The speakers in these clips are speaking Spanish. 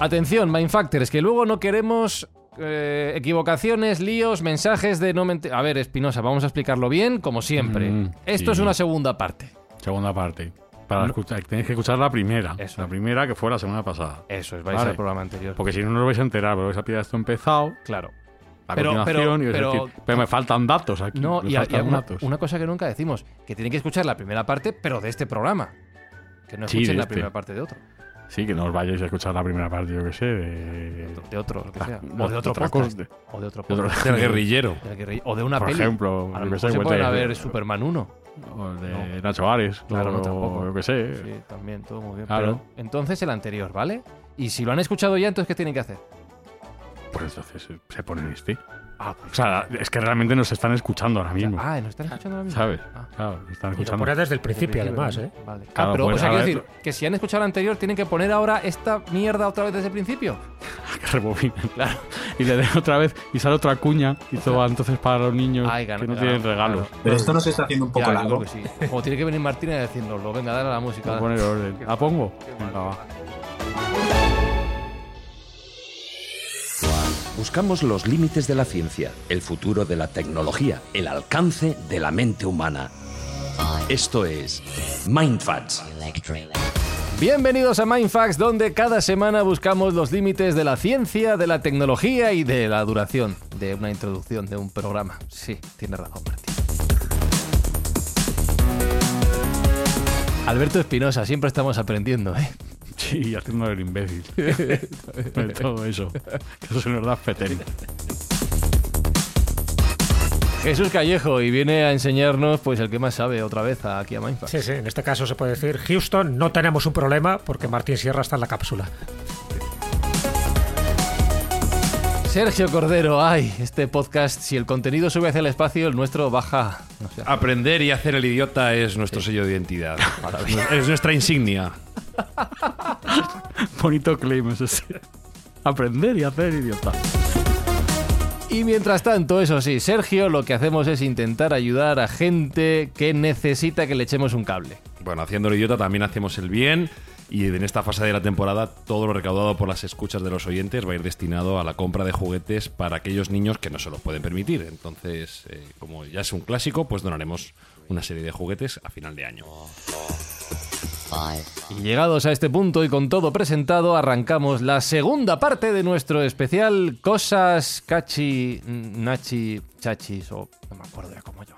Atención, Mindfactors, que luego no queremos eh, equivocaciones, líos, mensajes de no mente- A ver, Espinosa, vamos a explicarlo bien, como siempre. Mm, Esto sí. es una segunda parte. Segunda parte. Para escuchar, tenéis que escuchar la primera. Eso. La primera que fue la semana pasada. Eso es, vais Vale. al programa anterior. Porque si no, no lo vais a enterar, porque vais a pillar esto empezado, Claro. a Pero- continuación, pero- pero- decir, pero me faltan datos aquí. No, y, a- y una, datos. una cosa que nunca decimos, que tienen que escuchar la primera parte, pero de este programa. Que no escuchen la este. primera parte de otro. Sí, que no os vayáis a escuchar la primera parte, yo que sé, de... De otro, lo que Ah, sea. O de otro podcast. O de otro podcast. Del guerrillero. O de una Por peli. ejemplo, A lo que sé, se vuelta pueden de- haber Superman 1. o de No. Nacho Ares, Claro, no, tampoco. yo que sé. Sí, también, todo muy bien. Claro. Pero entonces el anterior, ¿vale? Y si lo han escuchado ya, entonces ¿qué tienen que hacer? Pues entonces se- se ponen este. Ah, O sea, es que realmente nos están escuchando ahora mismo. ah, ¿nos están escuchando ahora mismo? ¿Sabes? Ah. Claro, nos están Y lo escuchando. desde el principio, además, ¿eh? Vale. Ah, Claro, pero, pues, o sea, quiero decir, que si han escuchado el anterior, tienen que poner ahora esta mierda otra vez desde el principio. que rebobinen. Y le den otra vez y sale otra cuña y todo entonces para los niños Ay, gana- que no claro, tienen regalos. claro. Pero esto nos está haciendo un poco Ya, largo. sí. Como tiene que venir Martínez a decirnoslo, venga, dale a la música. Voy a poner orden. ¿La pongo? Venga, va. Buscamos los límites de la ciencia, el futuro de la tecnología, el alcance de la mente humana. Esto es Mindfacts. Bienvenidos a Mindfax, donde cada semana buscamos los límites de la ciencia, de la tecnología y de la duración de una introducción de un programa. Sí, tiene razón, Martín. Alberto Espinosa, siempre estamos aprendiendo, ¿eh? Sí, haciendo el imbécil. de todo eso. Que eso se nos da petén. Jesús Callejo, y viene a enseñarnos, pues, el que más sabe otra vez aquí a Mindfax. Sí, sí, en este caso se puede decir, Houston, no tenemos un problema porque Martín Sierra está en la cápsula. Sergio Cordero, ay, este podcast, si el contenido sube hacia el espacio, el nuestro baja. Aprender y hacer el idiota es nuestro sello de identidad. es nuestra insignia. Bonito claim es ese. Aprender y hacer idiota. Y mientras tanto, eso sí, Sergio, lo que hacemos es intentar ayudar a gente que necesita que le echemos un cable. Bueno, haciendo el idiota también hacemos el bien. Y en esta fase de la temporada, todo lo recaudado por las escuchas de los oyentes va a ir destinado a la compra de juguetes para aquellos niños que no se los pueden permitir. Entonces, eh, como ya es un clásico, pues donaremos una serie de juguetes a final de año. Y llegados a este punto y con todo presentado, arrancamos la segunda parte de nuestro especial Cosas Cachi, Nachi, Chachis, o no me acuerdo ya cómo llamamos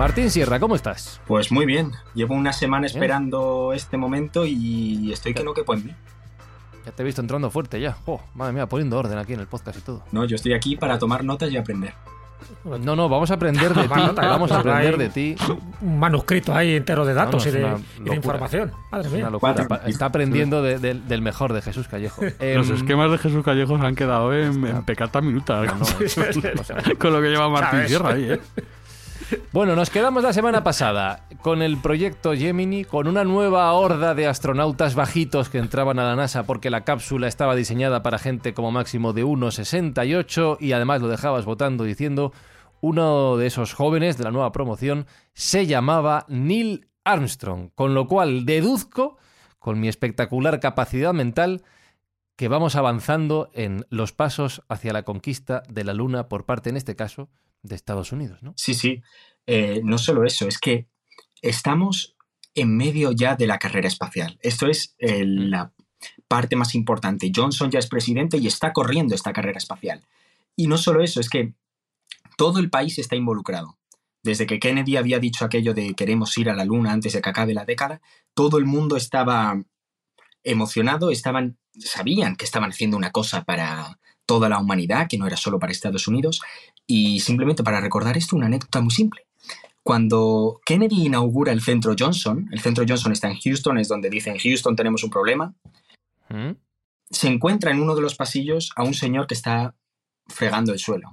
Martín Sierra, ¿cómo estás? Pues muy bien. Llevo una semana esperando este momento y estoy que no quepo en mí. Ya te he visto entrando fuerte ya. Oh, madre mía, poniendo orden aquí en el podcast y todo. No, yo estoy aquí para tomar notas y aprender. No, no, vamos a aprender de ti. Vamos a hay aprender de ti. Un manuscrito ahí entero de datos Vamos, y, de, y de información. Madre Es mía. Está aprendiendo de- del- del mejor de Jesús Callejo. Los Em, esquemas de Jesús Callejos han quedado en, en pecata minuta. no, con lo que lleva Martín ¿Sabes? Sierra ahí, ¿eh? Bueno, nos quedamos la semana pasada con el proyecto Gemini, con una nueva horda de astronautas bajitos que entraban a la NASA porque la cápsula estaba diseñada para gente como máximo de 1,68 y además lo dejabas votando diciendo uno de esos jóvenes de la nueva promoción se llamaba Neil Armstrong, con lo cual deduzco, con mi espectacular capacidad mental, que vamos avanzando en los pasos hacia la conquista de la Luna por parte, en este caso, de Estados Unidos, ¿no? Sí, sí. Eh, no solo eso, es que estamos en medio ya de la carrera espacial. Esto es eh, la parte más importante. Johnson ya es presidente y está corriendo esta carrera espacial. Y no solo eso, es que todo el país está involucrado. Desde que Kennedy había dicho aquello de queremos ir a la Luna antes de que acabe la década, todo el mundo estaba emocionado, estaban, sabían que estaban haciendo una cosa para toda la humanidad, que no era solo para Estados Unidos, y simplemente para recordar esto, una anécdota muy simple. Cuando Kennedy inaugura el centro Johnson, el centro Johnson está en Houston, es donde dicen Houston tenemos un problema, ¿Mm? se encuentra en uno de los pasillos a un señor que está fregando el suelo.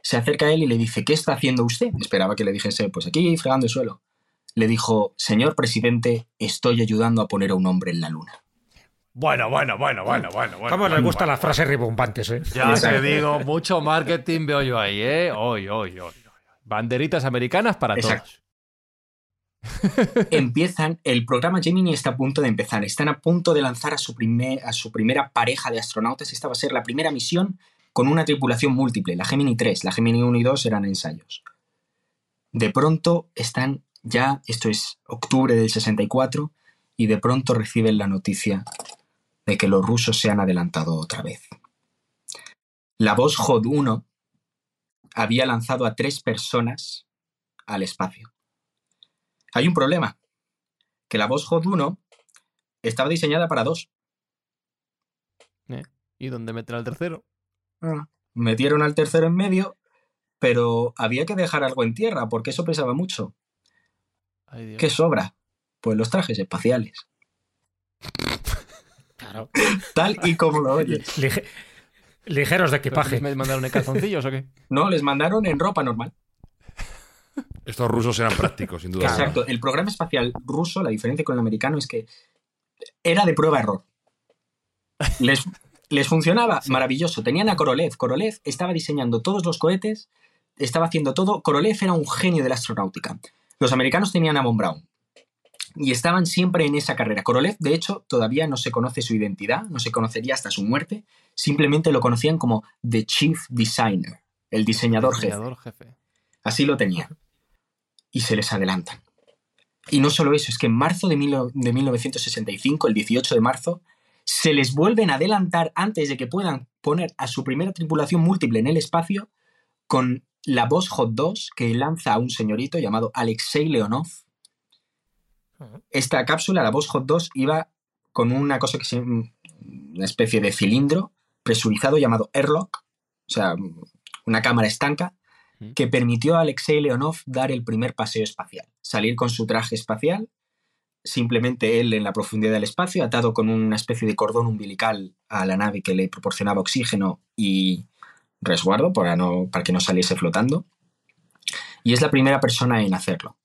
Se acerca a él y le dice, ¿qué está haciendo usted? Esperaba que le dijese, pues aquí fregando el suelo. Le dijo, señor presidente, estoy ayudando a poner a un hombre en la luna. Bueno, bueno, bueno, bueno, bueno, bueno. ¿Cómo les gustan las frases ribombantes, eh? Ya te digo, mucho marketing veo yo ahí, ¿eh? Hoy, hoy, hoy. Banderitas americanas para Exacto. todos. empiezan, el programa Gemini está a punto de empezar, están a punto de lanzar a su, primer, a su primera pareja de astronautas, esta va a ser la primera misión con una tripulación múltiple, la Gemini 3, la Gemini 1 y 2 eran ensayos. De pronto están ya, esto es octubre del 64, y de pronto reciben la noticia de que los rusos se han adelantado otra vez. La Voskhod 1 había lanzado a tres personas al espacio. Hay un problema, que la Voskhod 1 estaba diseñada para dos. ¿Y dónde meten al tercero? Metieron al tercero en medio, pero había que dejar algo en tierra porque eso pesaba mucho. Ay. ¿Qué sobra? Pues los trajes espaciales. Claro. Tal y como lo oyes. Lige- ligeros de equipaje. ¿Me mandaron en calzoncillos o qué? No, les mandaron en ropa normal. Estos rusos eran prácticos, sin duda. Exacto. El programa espacial ruso, la diferencia con el americano es que era de prueba-error. Les, les funcionaba maravilloso. Tenían a Korolev. Korolev estaba diseñando todos los cohetes, estaba haciendo todo. Korolev era un genio de la astronáutica. Los americanos tenían a Von Braun. Y estaban siempre en esa carrera. Korolev, de hecho, todavía no se conoce su identidad, no se conocería hasta su muerte. Simplemente lo conocían como The Chief Designer, el diseñador jefe. Diseñador jefe. Así lo tenían. Y se les adelantan. Y no solo eso, es que en marzo de, mil- de 1965, el 18 de marzo, se les vuelven a adelantar antes de que puedan poner a su primera tripulación múltiple en el espacio con la Voskhod 2 que lanza a un señorito llamado Alexei Leonov. Esta cápsula, la Voskhod 2, iba con una cosa que se una especie de cilindro presurizado llamado airlock, o sea, una cámara estanca que permitió a Alexei Leonov dar el primer paseo espacial, salir con su traje espacial, simplemente él en la profundidad del espacio, atado con una especie de cordón umbilical a la nave que le proporcionaba oxígeno y resguardo para, no, para que no saliese flotando. Y es la primera persona en hacerlo.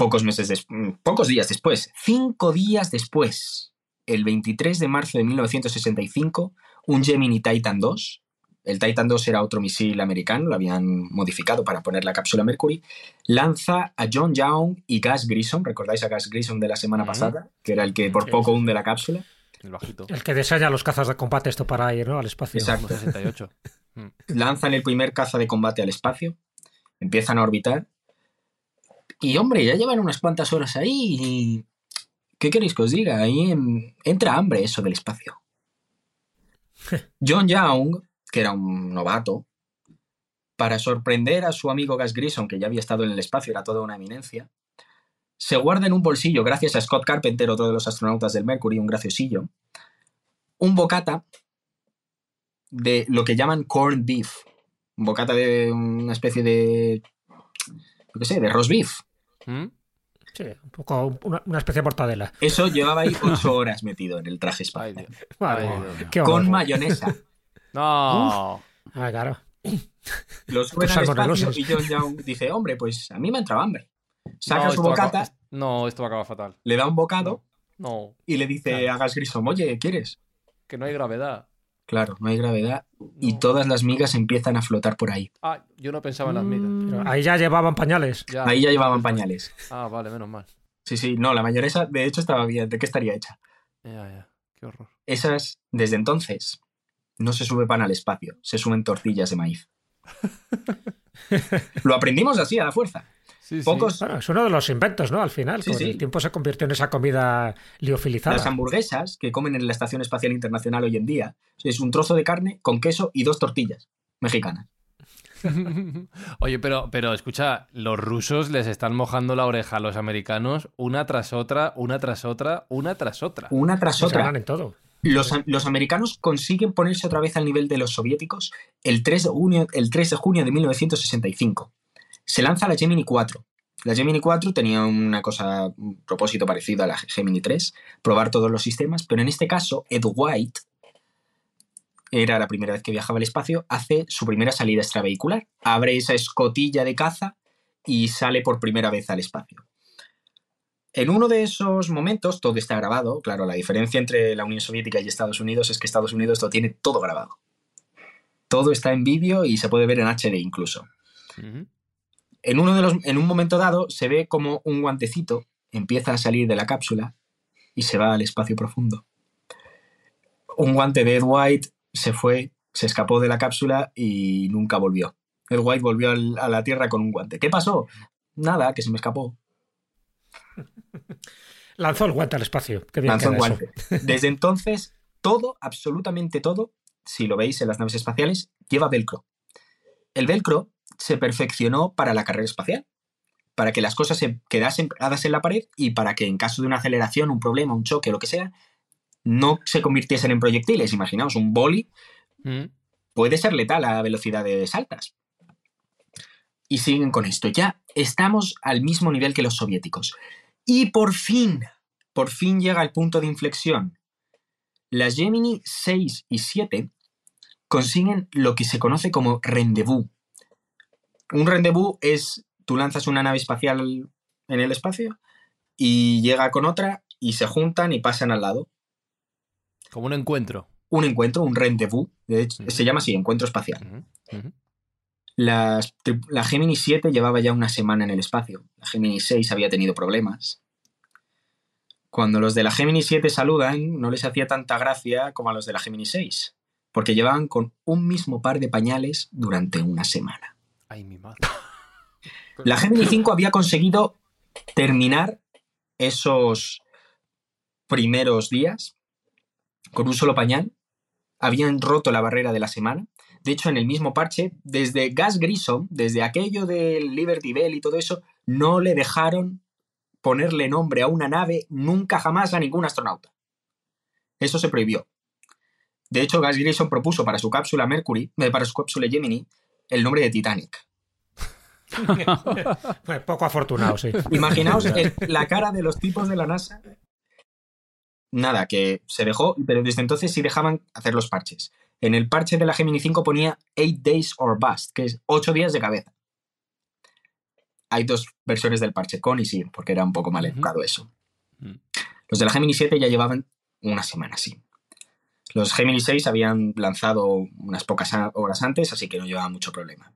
Pocos meses des- mm, pocos días después, cinco días después, el 23 de marzo de 1965, un Gemini Titan 2, el Titan 2 era otro misil americano, lo habían modificado para poner la cápsula Mercury, lanza a John Young y Gus Grissom, ¿recordáis a Gus Grissom de la semana pasada? Que era el que por poco hunde la cápsula. El bajito. El que diseña los cazas de combate esto para ir ¿no? al espacio. Exacto. 68. lanzan el primer caza de combate al espacio, empiezan a orbitar. Y hombre, ya llevan unas cuantas horas ahí. y- ¿Qué queréis que os diga? Ahí entra hambre eso del espacio. John Young, que era un novato, para sorprender a su amigo Gas Grissom, que ya había estado en el espacio, era toda una eminencia, se guarda en un bolsillo, gracias a Scott Carpenter, otro de los astronautas del Mercury, un graciosillo, un bocata de lo que llaman corned beef. Un bocata de una especie de. Yo qué sé, de roast beef. ¿Mm? Sí, un poco una, una especie de mortadela. Eso llevaba ahí ocho horas metido en el traje horror. Con mayonesa. No. Ah, claro. Lo suben al espacio y John Young dice: Hombre, pues a mí me ha entrado hambre. Saca No, su bocata, No, esto va a acabar fatal. le da un bocado No, y le dice a Gas Grissom: Oye, ¿quieres? que no hay gravedad. Claro, no hay gravedad y todas las migas empiezan a flotar por ahí. Ah, yo no pensaba en las migas. Pero ahí ya llevaban pañales. Ya. Ahí ya llevaban pañales. Ah, vale, menos mal. Sí, sí, no, la mayonesa de hecho estaba bien. ¿De qué estaría hecha? Ya, ya. Qué horror. Esas, desde entonces, no se sube pan al espacio, se suben tortillas de maíz. Lo aprendimos así, a la fuerza. Sí, sí. Pocos, Bueno, es uno de los inventos, ¿no? Al final, Sí, con sí. el tiempo se convirtió en esa comida liofilizada. las hamburguesas que comen en la Estación Espacial Internacional hoy en día, es un trozo de carne con queso y dos tortillas mexicanas. Oye, pero, pero escucha, los rusos les están mojando la oreja a los americanos una tras otra, una tras otra, una tras otra. Una tras Se otra. ganan en todo. Los, los americanos consiguen ponerse otra vez al nivel de los soviéticos el 3 de junio, el 3 de, junio de 1965. Se lanza la Gemini 4. La Gemini 4 tenía una cosa, un propósito parecido a la Gemini 3, probar todos los sistemas, pero en este caso Ed White era la primera vez que viajaba al espacio, hace su primera salida extravehicular, abre esa escotilla de caza y sale por primera vez al espacio. En uno de esos momentos, todo está grabado, claro, la diferencia entre la Unión Soviética y Estados Unidos es que Estados Unidos lo tiene todo grabado. Todo está en vídeo y se puede ver en HD incluso. En, uno de los, en un momento dado se ve como un guantecito empieza a salir de la cápsula y se va al espacio profundo. Un guante de Ed White se fue, se escapó de la cápsula y nunca volvió. Ed White volvió a la Tierra con un guante. ¿Qué pasó? Nada, que se me escapó. Lanzó el guante al espacio. Qué bien Lanzó eso. guante. Desde entonces, todo, absolutamente todo, si lo veis en las naves espaciales, lleva velcro. El velcro se perfeccionó para la carrera espacial, para que las cosas se quedasen pegadas en la pared y para que en caso de una aceleración, un problema, un choque, lo que sea, no se convirtiesen en proyectiles. Imaginaos, un boli Mm. puede ser letal a velocidades altas. Y siguen con esto. Ya estamos al mismo nivel que los soviéticos. Y por fin, por fin llega el punto de inflexión. Las Gemini 6 y 7 consiguen lo que se conoce como rendezvous. Un rendezvous es, tú lanzas una nave espacial en el espacio y llega con otra y se juntan y pasan al lado. Como un encuentro. Un encuentro, un rendezvous, de hecho, se llama así, encuentro espacial. Tri- la Gemini 7 llevaba ya una semana en el espacio. La Gemini 6 había tenido problemas. Cuando los de la Gemini 7 saludan, no les hacía tanta gracia como a los de la Gemini 6, porque llevaban con un mismo par de pañales durante una semana. Ay, mi madre. La Gemini 5 había conseguido terminar esos primeros días con un solo pañal. Habían roto la barrera de la semana. De hecho, en el mismo parche, desde Gas Grissom, desde aquello del Liberty Bell y todo eso, no le dejaron ponerle nombre a una nave nunca jamás a ningún astronauta. Eso se prohibió. De hecho, Gas Grissom propuso para su cápsula Mercury, eh, para su cápsula Gemini, el nombre de Titanic. Eh, Poco afortunado, sí. Imaginaos el- la cara de los tipos de la NASA. Nada, que se dejó, pero desde entonces sí dejaban hacer los parches. En el parche de la Gemini 5 ponía 8 days or bust, que es 8 días de cabeza. Hay dos versiones del parche, con y sin, porque era un poco mal educado eso. Mm. Los de la Gemini 7 ya llevaban una semana así. Los Gemini 6 habían lanzado unas pocas horas antes, así que no llevaba mucho problema.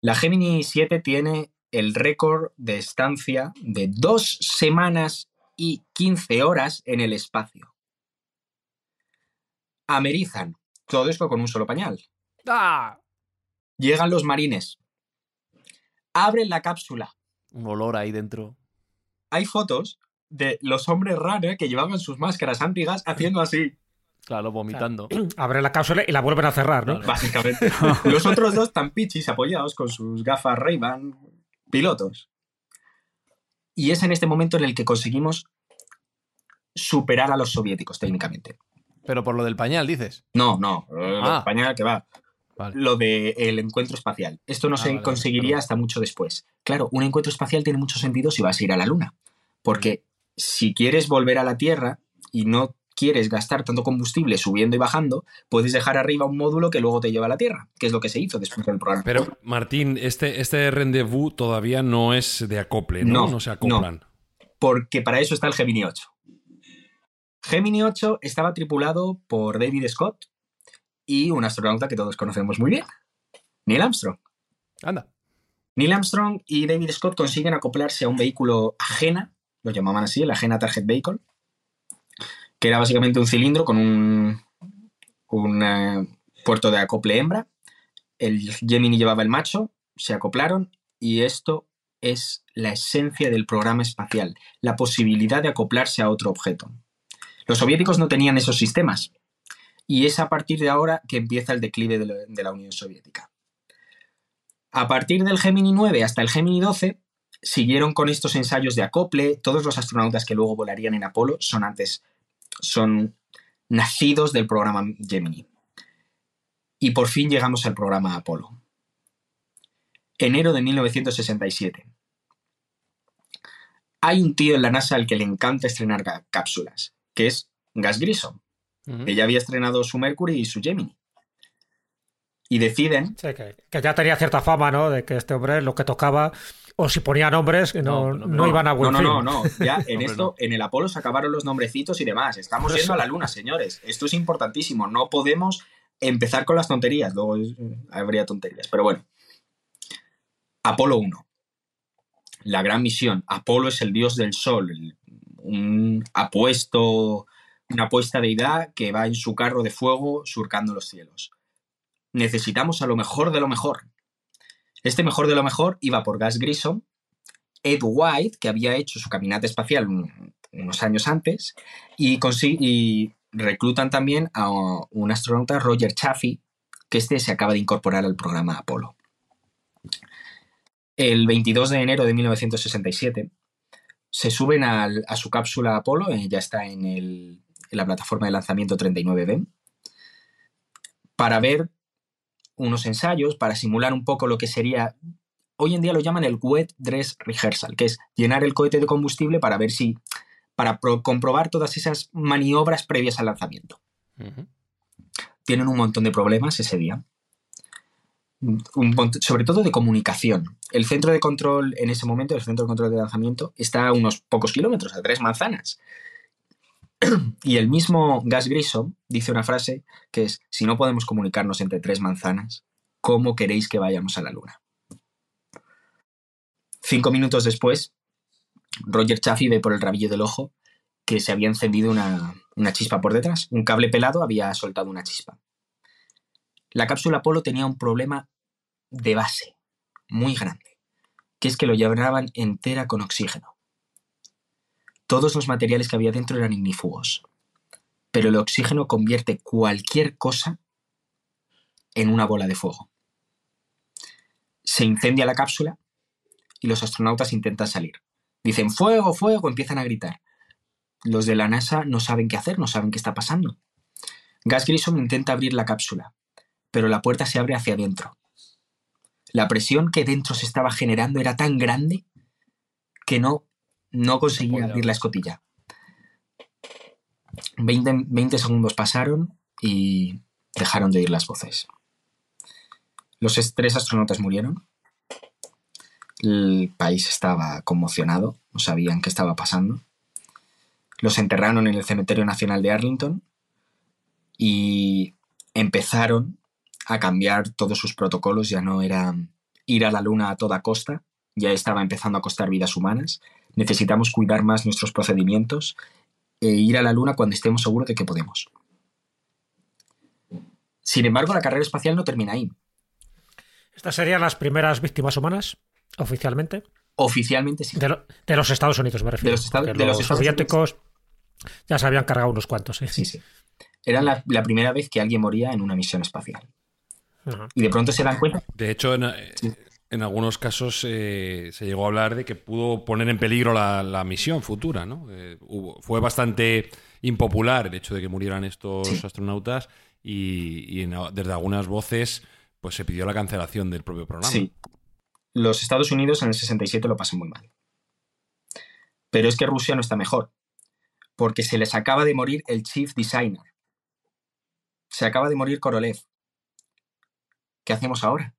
La Gemini 7 tiene el récord de estancia de dos semanas y 15 horas en el espacio. Amerizan. Todo esto con un solo pañal. ¡Ah! Llegan los marines. Abren la cápsula. Un olor ahí dentro. Hay fotos de los hombres rana que llevaban sus máscaras antigas haciendo así. Claro, vomitando. Abre la cápsula y la vuelven a cerrar, ¿no? Básicamente. Los otros dos tan pichis apoyados con sus gafas Ray-Ban pilotos. Y es en este momento en el que conseguimos superar a los soviéticos técnicamente. Pero por lo del pañal, dices. No, no, eh, Ah. España que va. Vale. Lo del encuentro espacial. Esto no Ah, se vale, conseguiría hasta mucho después. Claro, un encuentro espacial tiene mucho sentido si vas a ir a la Luna. Porque si quieres volver a la Tierra y no quieres gastar tanto combustible subiendo y bajando, puedes dejar arriba un módulo que luego te lleva a la Tierra, que es lo que se hizo después del programa. Pero, Martín, este, este rendezvous todavía no es de acople, ¿no? No, No, se acoplan. porque para eso está el Gemini 8. Gemini 8 estaba tripulado por David Scott y un astronauta que todos conocemos muy bien, Neil Armstrong. Anda. Neil Armstrong y David Scott consiguen acoplarse a un vehículo ajena, lo llamaban así, el Ajena Target Vehicle, que era básicamente un cilindro con un, eh, puerto de acople hembra. El Gemini llevaba el macho, se acoplaron y esto es la esencia del programa espacial, la posibilidad de acoplarse a otro objeto. Los soviéticos no tenían esos sistemas y es a partir de ahora que empieza el declive de la Unión Soviética. A partir del Gemini 9 hasta el Gemini 12, siguieron con estos ensayos de acople. Todos los astronautas que luego volarían en Apolo son antes, son nacidos del programa Gemini. Y por fin llegamos al programa Apolo. Enero de 1967. Hay un tío en la NASA al que le encanta estrenar cápsulas, que es Gas Grissom, Ujú. que ya había estrenado su Mercury y su Gemini. Y deciden Sí, que, que ya tenía cierta fama, ¿no? De que este hombre lo que tocaba, o si ponía nombres, que no, No, no, no, iban a No, buen no, fin. no, no. Ya en esto, no. en el Apolo se acabaron los nombrecitos y demás. Estamos Por yendo a la luna, señores. Esto es importantísimo. No podemos empezar con las tonterías. Luego eh, habría tonterías. Pero bueno. Apolo 1. La gran misión. Apolo es el dios del sol. un apuesto, una apuesta deidad que va en su carro de fuego surcando los cielos. Necesitamos a lo mejor de lo mejor. Este mejor de lo mejor iba por Gas Grissom, Ed White, que había hecho su caminata espacial un- unos años antes, y, y reclutan también a un astronauta, Roger Chaffee, que este se acaba de incorporar al programa Apolo. El 22 de enero de 1967 se suben a su cápsula Apolo, eh, ya está en, en la plataforma de lanzamiento 39B, para ver unos ensayos, para simular un poco lo que sería hoy en día lo llaman el wet dress rehearsal, que es llenar el cohete de combustible para ver si, para pro- comprobar todas esas maniobras previas al lanzamiento. Tienen un montón de problemas ese día. Un sobre todo de comunicación. El centro de control en ese momento, el centro de control de lanzamiento, está a unos pocos kilómetros, a tres manzanas. Y el mismo Gas Grissom dice una frase que es, si no podemos comunicarnos entre tres manzanas, ¿cómo queréis que vayamos a la Luna? Cinco minutos después, Roger Chaffee ve por el rabillo del ojo que se había encendido una, una chispa por detrás. Un cable pelado había soltado una chispa. La cápsula Apolo tenía un problema de base muy grande, que es que lo llenaban entera con oxígeno. Todos los materiales que había dentro eran ignífugos, pero el oxígeno convierte cualquier cosa en una bola de fuego. Se incendia la cápsula y los astronautas intentan salir. Dicen fuego, fuego, empiezan a gritar. Los de la NASA no saben qué hacer, no saben qué está pasando. Gas Grissom intenta abrir la cápsula, pero la puerta se abre hacia adentro. La presión que dentro se estaba generando era tan grande que no, no conseguía podía. abrir la escotilla. 20, 20 segundos pasaron y dejaron de oír las voces. Los es- tres astronautas murieron. El país estaba conmocionado, no sabían qué estaba pasando. Los enterraron en el Cementerio Nacional de Arlington y empezaron a cambiar todos sus protocolos. Ya no era ir a la Luna a toda costa, ya estaba empezando a costar vidas humanas. Necesitamos cuidar más nuestros procedimientos e ir a la Luna cuando estemos seguros de que podemos. Sin embargo, la carrera espacial no termina ahí. Estas serían las primeras víctimas humanas, oficialmente. Oficialmente sí. De, lo- de los Estados Unidos, me refiero. De los Estados- de los los Estados soviéticos ya se habían cargado unos cuantos. ¿eh? Sí, sí. Era la, la primera vez que alguien moría en una misión espacial. Y de pronto se dan cuenta. De hecho, en, en algunos casos eh, se llegó a hablar de que pudo poner en peligro la, la misión futura, ¿no? Eh, hubo- fue bastante impopular el hecho de que murieran estos Sí. astronautas y, y en- desde algunas voces pues se pidió la cancelación del propio programa. Sí. Los Estados Unidos en el 67 lo pasan muy mal. Pero es que Rusia no está mejor. Porque se les acaba de morir el chief designer. Se acaba de morir Korolev. ¿Qué hacemos ahora?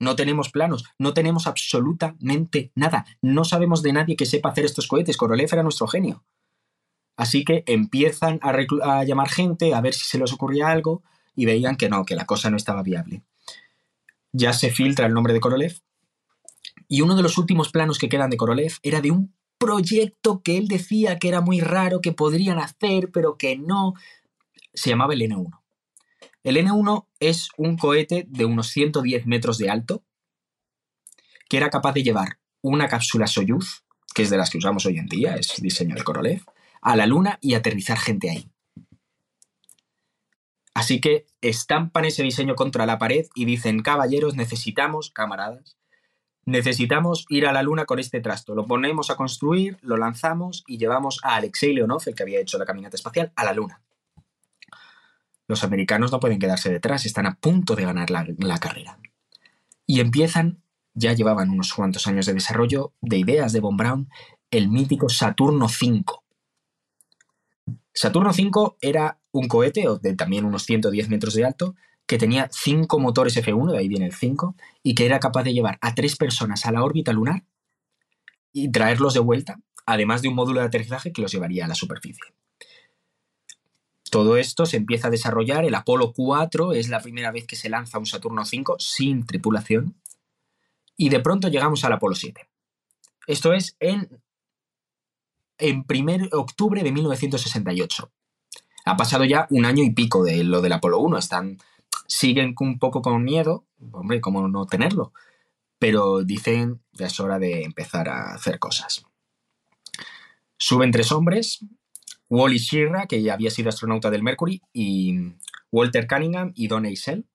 No tenemos planos, no tenemos absolutamente nada. No sabemos de nadie que sepa hacer estos cohetes. Korolev era nuestro genio. Así que empiezan a, llamar gente a ver si se les ocurría algo y veían que no, que la cosa no estaba viable. Ya se filtra el nombre de Korolev y uno de los últimos planos que quedan de Korolev era de un proyecto que él decía que era muy raro, que podrían hacer, pero que no. Se llamaba el N1. El N1 es un cohete de unos 110 metros de alto que era capaz de llevar una cápsula Soyuz, que es de las que usamos hoy en día, es diseño de Korolev, a la Luna y aterrizar gente ahí. Así que estampan ese diseño contra la pared y dicen, caballeros, necesitamos, camaradas, necesitamos ir a la Luna con este trasto. Lo ponemos a construir, lo lanzamos y llevamos a Alexei Leonov, el que había hecho la caminata espacial, a la Luna. Los americanos no pueden quedarse detrás, están a punto de ganar la, carrera. Y empiezan, ya llevaban unos cuantos años de desarrollo de ideas de Von Braun, el mítico Saturno V. Saturno V era un cohete de también unos 110 metros de alto que tenía cinco motores F1, de ahí viene el 5, y que era capaz de llevar a tres personas a la órbita lunar y traerlos de vuelta, además de un módulo de aterrizaje que los llevaría a la superficie. Todo esto se empieza a desarrollar, el Apolo 4 es la primera vez que se lanza un Saturno 5 sin tripulación, y de pronto llegamos al Apolo 7. Esto es en, en 1 octubre de 1968. Ha pasado ya un año y pico de lo del Apolo 1, están siguen un poco con miedo, hombre, cómo no tenerlo, pero dicen ya es hora de empezar a hacer cosas. Suben tres hombres, Wally Schirra, que había sido astronauta del Mercury, y Walter Cunningham y Don Eisel.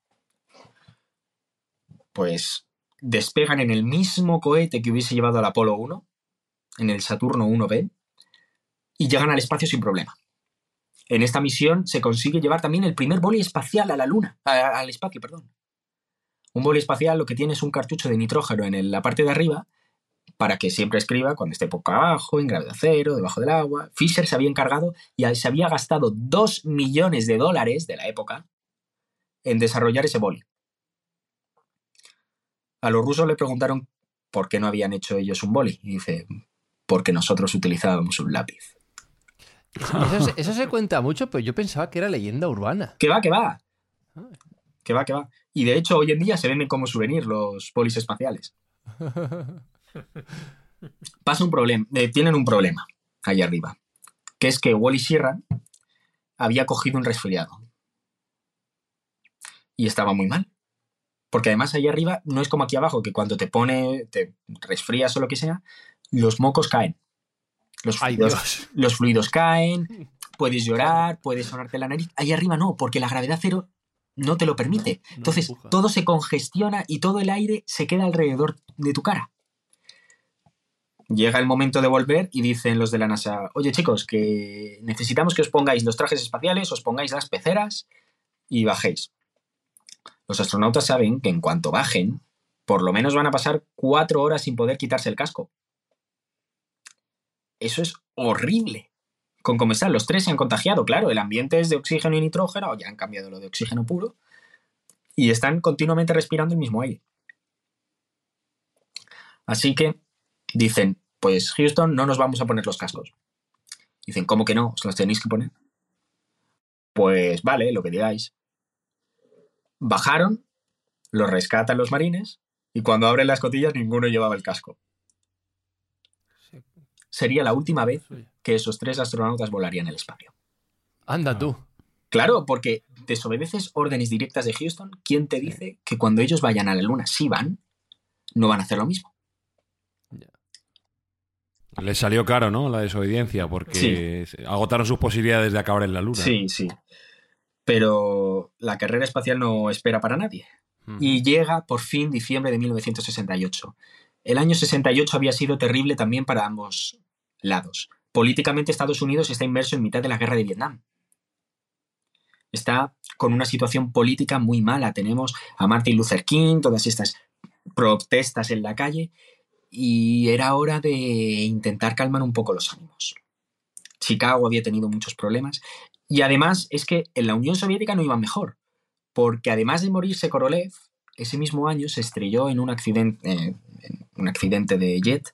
Pues despegan en el mismo cohete que hubiese llevado al Apolo 1, en el Saturno 1B, y llegan al espacio sin problema. En esta misión se consigue llevar también el primer boli espacial a la Luna, al espacio, perdón. Un boli espacial lo que tiene es un cartucho de nitrógeno en la parte de arriba para que siempre escriba cuando esté poco abajo, en gravedad cero, debajo del agua. Fisher se había encargado y se había gastado 2 millones de dólares de la época en desarrollar ese boli. A los rusos le preguntaron por qué no habían hecho ellos un boli. Y dice, porque nosotros utilizábamos un lápiz. Eso, se- eso se cuenta mucho, pero yo pensaba que era leyenda urbana. Que va, que va. Que va, que va. Y de hecho, hoy en día se venden como souvenir los polis espaciales. Pasa un problema. eh, tienen un problema ahí arriba. Que es que Wally Sierra había cogido un resfriado. Y estaba muy mal. Porque además ahí arriba no es como aquí abajo, que cuando te pone, te resfrías o lo que sea, los mocos caen. Los Ay, fluidos, Dios. los fluidos caen, puedes llorar, puedes sonarte la nariz. Ahí arriba no, porque la gravedad cero no te lo permite. No Entonces empuja. todo se congestiona y todo el aire se queda alrededor de tu cara. Llega el momento de volver y dicen los de la NASA, oye chicos, que necesitamos que os pongáis los trajes espaciales, os pongáis las peceras y bajéis. Los astronautas saben que en cuanto bajen, por lo menos van a pasar cuatro horas sin poder quitarse el casco. Eso es horrible. Con cómo están, los tres se han contagiado, claro, el ambiente es de oxígeno y nitrógeno, ya han cambiado lo de oxígeno puro, y están continuamente respirando el mismo aire. Así que dicen, pues Houston, no nos vamos a poner los cascos. Dicen, ¿cómo que no? ¿Os los tenéis que poner? Pues vale, lo que digáis. Bajaron, los rescatan los marines, y cuando abren las cotillas ninguno llevaba el casco. Sería la última vez que esos tres astronautas volarían el espacio. Anda tú. Claro, porque desobedeces órdenes directas de Houston. ¿Quién te dice que cuando ellos vayan a la Luna, si van, no van a hacer lo mismo? Les salió caro, ¿no? La desobediencia, porque agotaron sus posibilidades de acabar en la luna. Sí, sí. Pero la carrera espacial no espera para nadie. Y llega por fin diciembre de 1968. El año 68 había sido terrible también para ambos lados. Políticamente Estados Unidos está inmerso en mitad de la guerra de Vietnam. Está con una situación política muy mala. Tenemos a Martin Luther King, todas estas protestas en la calle, y era hora de intentar calmar un poco los ánimos. Chicago había tenido muchos problemas, y además es que en la Unión Soviética no iba mejor, porque además de morirse Korolev, ese mismo año se estrelló en un accidente, eh, un accidente de jet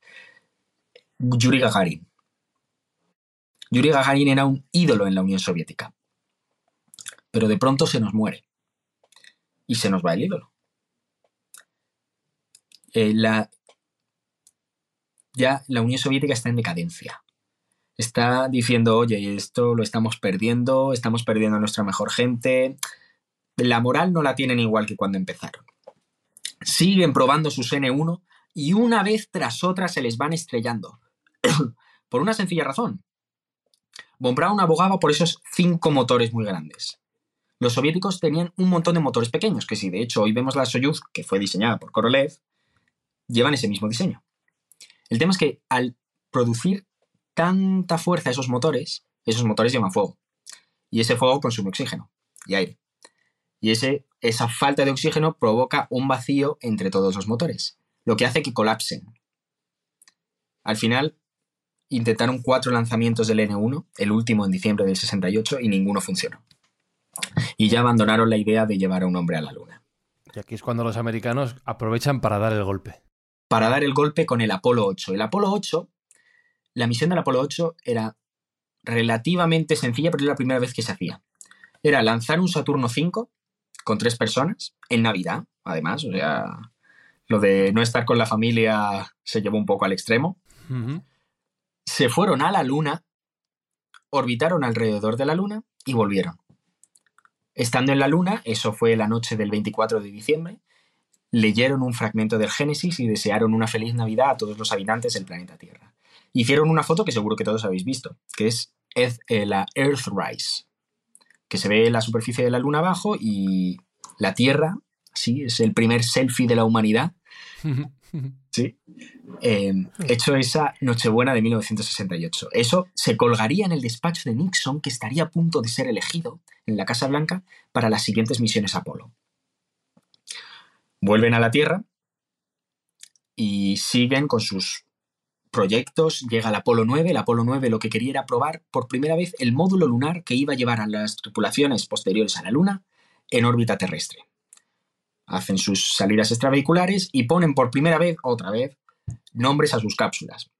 Yuri Gagarin. Yuri Gagarin era un ídolo en la Unión Soviética, pero de pronto se nos muere y se nos va el ídolo. Eh, la, ya la Unión Soviética está en decadencia. Está diciendo, oye, esto lo estamos perdiendo, estamos perdiendo a nuestra mejor gente. La moral no la tienen igual que cuando empezaron. Siguen probando sus N1 y una vez tras otra se les van estrellando. por una sencilla razón. Von Braun abogaba por esos cinco motores muy grandes. Los soviéticos tenían un montón de motores pequeños, que si de hecho hoy vemos la Soyuz, que fue diseñada por Korolev, llevan ese mismo diseño. El tema es que al producir tanta fuerza esos motores, esos motores llevan fuego. Y ese fuego consume oxígeno y aire. Y ese, esa falta de oxígeno provoca un vacío entre todos los motores, lo que hace que colapsen. Al final, intentaron cuatro lanzamientos del N1, el último en diciembre del 68, y ninguno funcionó. Y ya abandonaron la idea de llevar a un hombre a la Luna. Y aquí es cuando los americanos aprovechan para dar el golpe para dar el golpe con el Apolo 8. El Apolo 8, la misión del Apolo 8 era relativamente sencilla, pero era la primera vez que se hacía. Era lanzar un Saturno 5 con tres personas, en Navidad, además, o sea, lo de no estar con la familia se llevó un poco al extremo. Se fueron a la Luna, orbitaron alrededor de la Luna y volvieron. Estando en la Luna, eso fue la noche del 24 de diciembre, leyeron un fragmento del Génesis y desearon una feliz Navidad a todos los habitantes del planeta Tierra. Hicieron una foto que seguro que todos habéis visto, que es eh, la Earthrise, que se ve la superficie de la Luna abajo y la Tierra, sí, es el primer selfie de la humanidad. Sí. Em, hecho esa Nochebuena de 1968. Eso se colgaría en el despacho de Nixon, que estaría a punto de ser elegido en la Casa Blanca para las siguientes misiones Apolo vuelven a la Tierra y siguen con sus proyectos. Llega el Apolo 9. El Apolo 9 lo que quería era probar por primera vez el módulo lunar que iba a llevar a las tripulaciones posteriores a la Luna en órbita terrestre. Hacen sus salidas extravehiculares y ponen por primera vez, otra vez, nombres a sus cápsulas.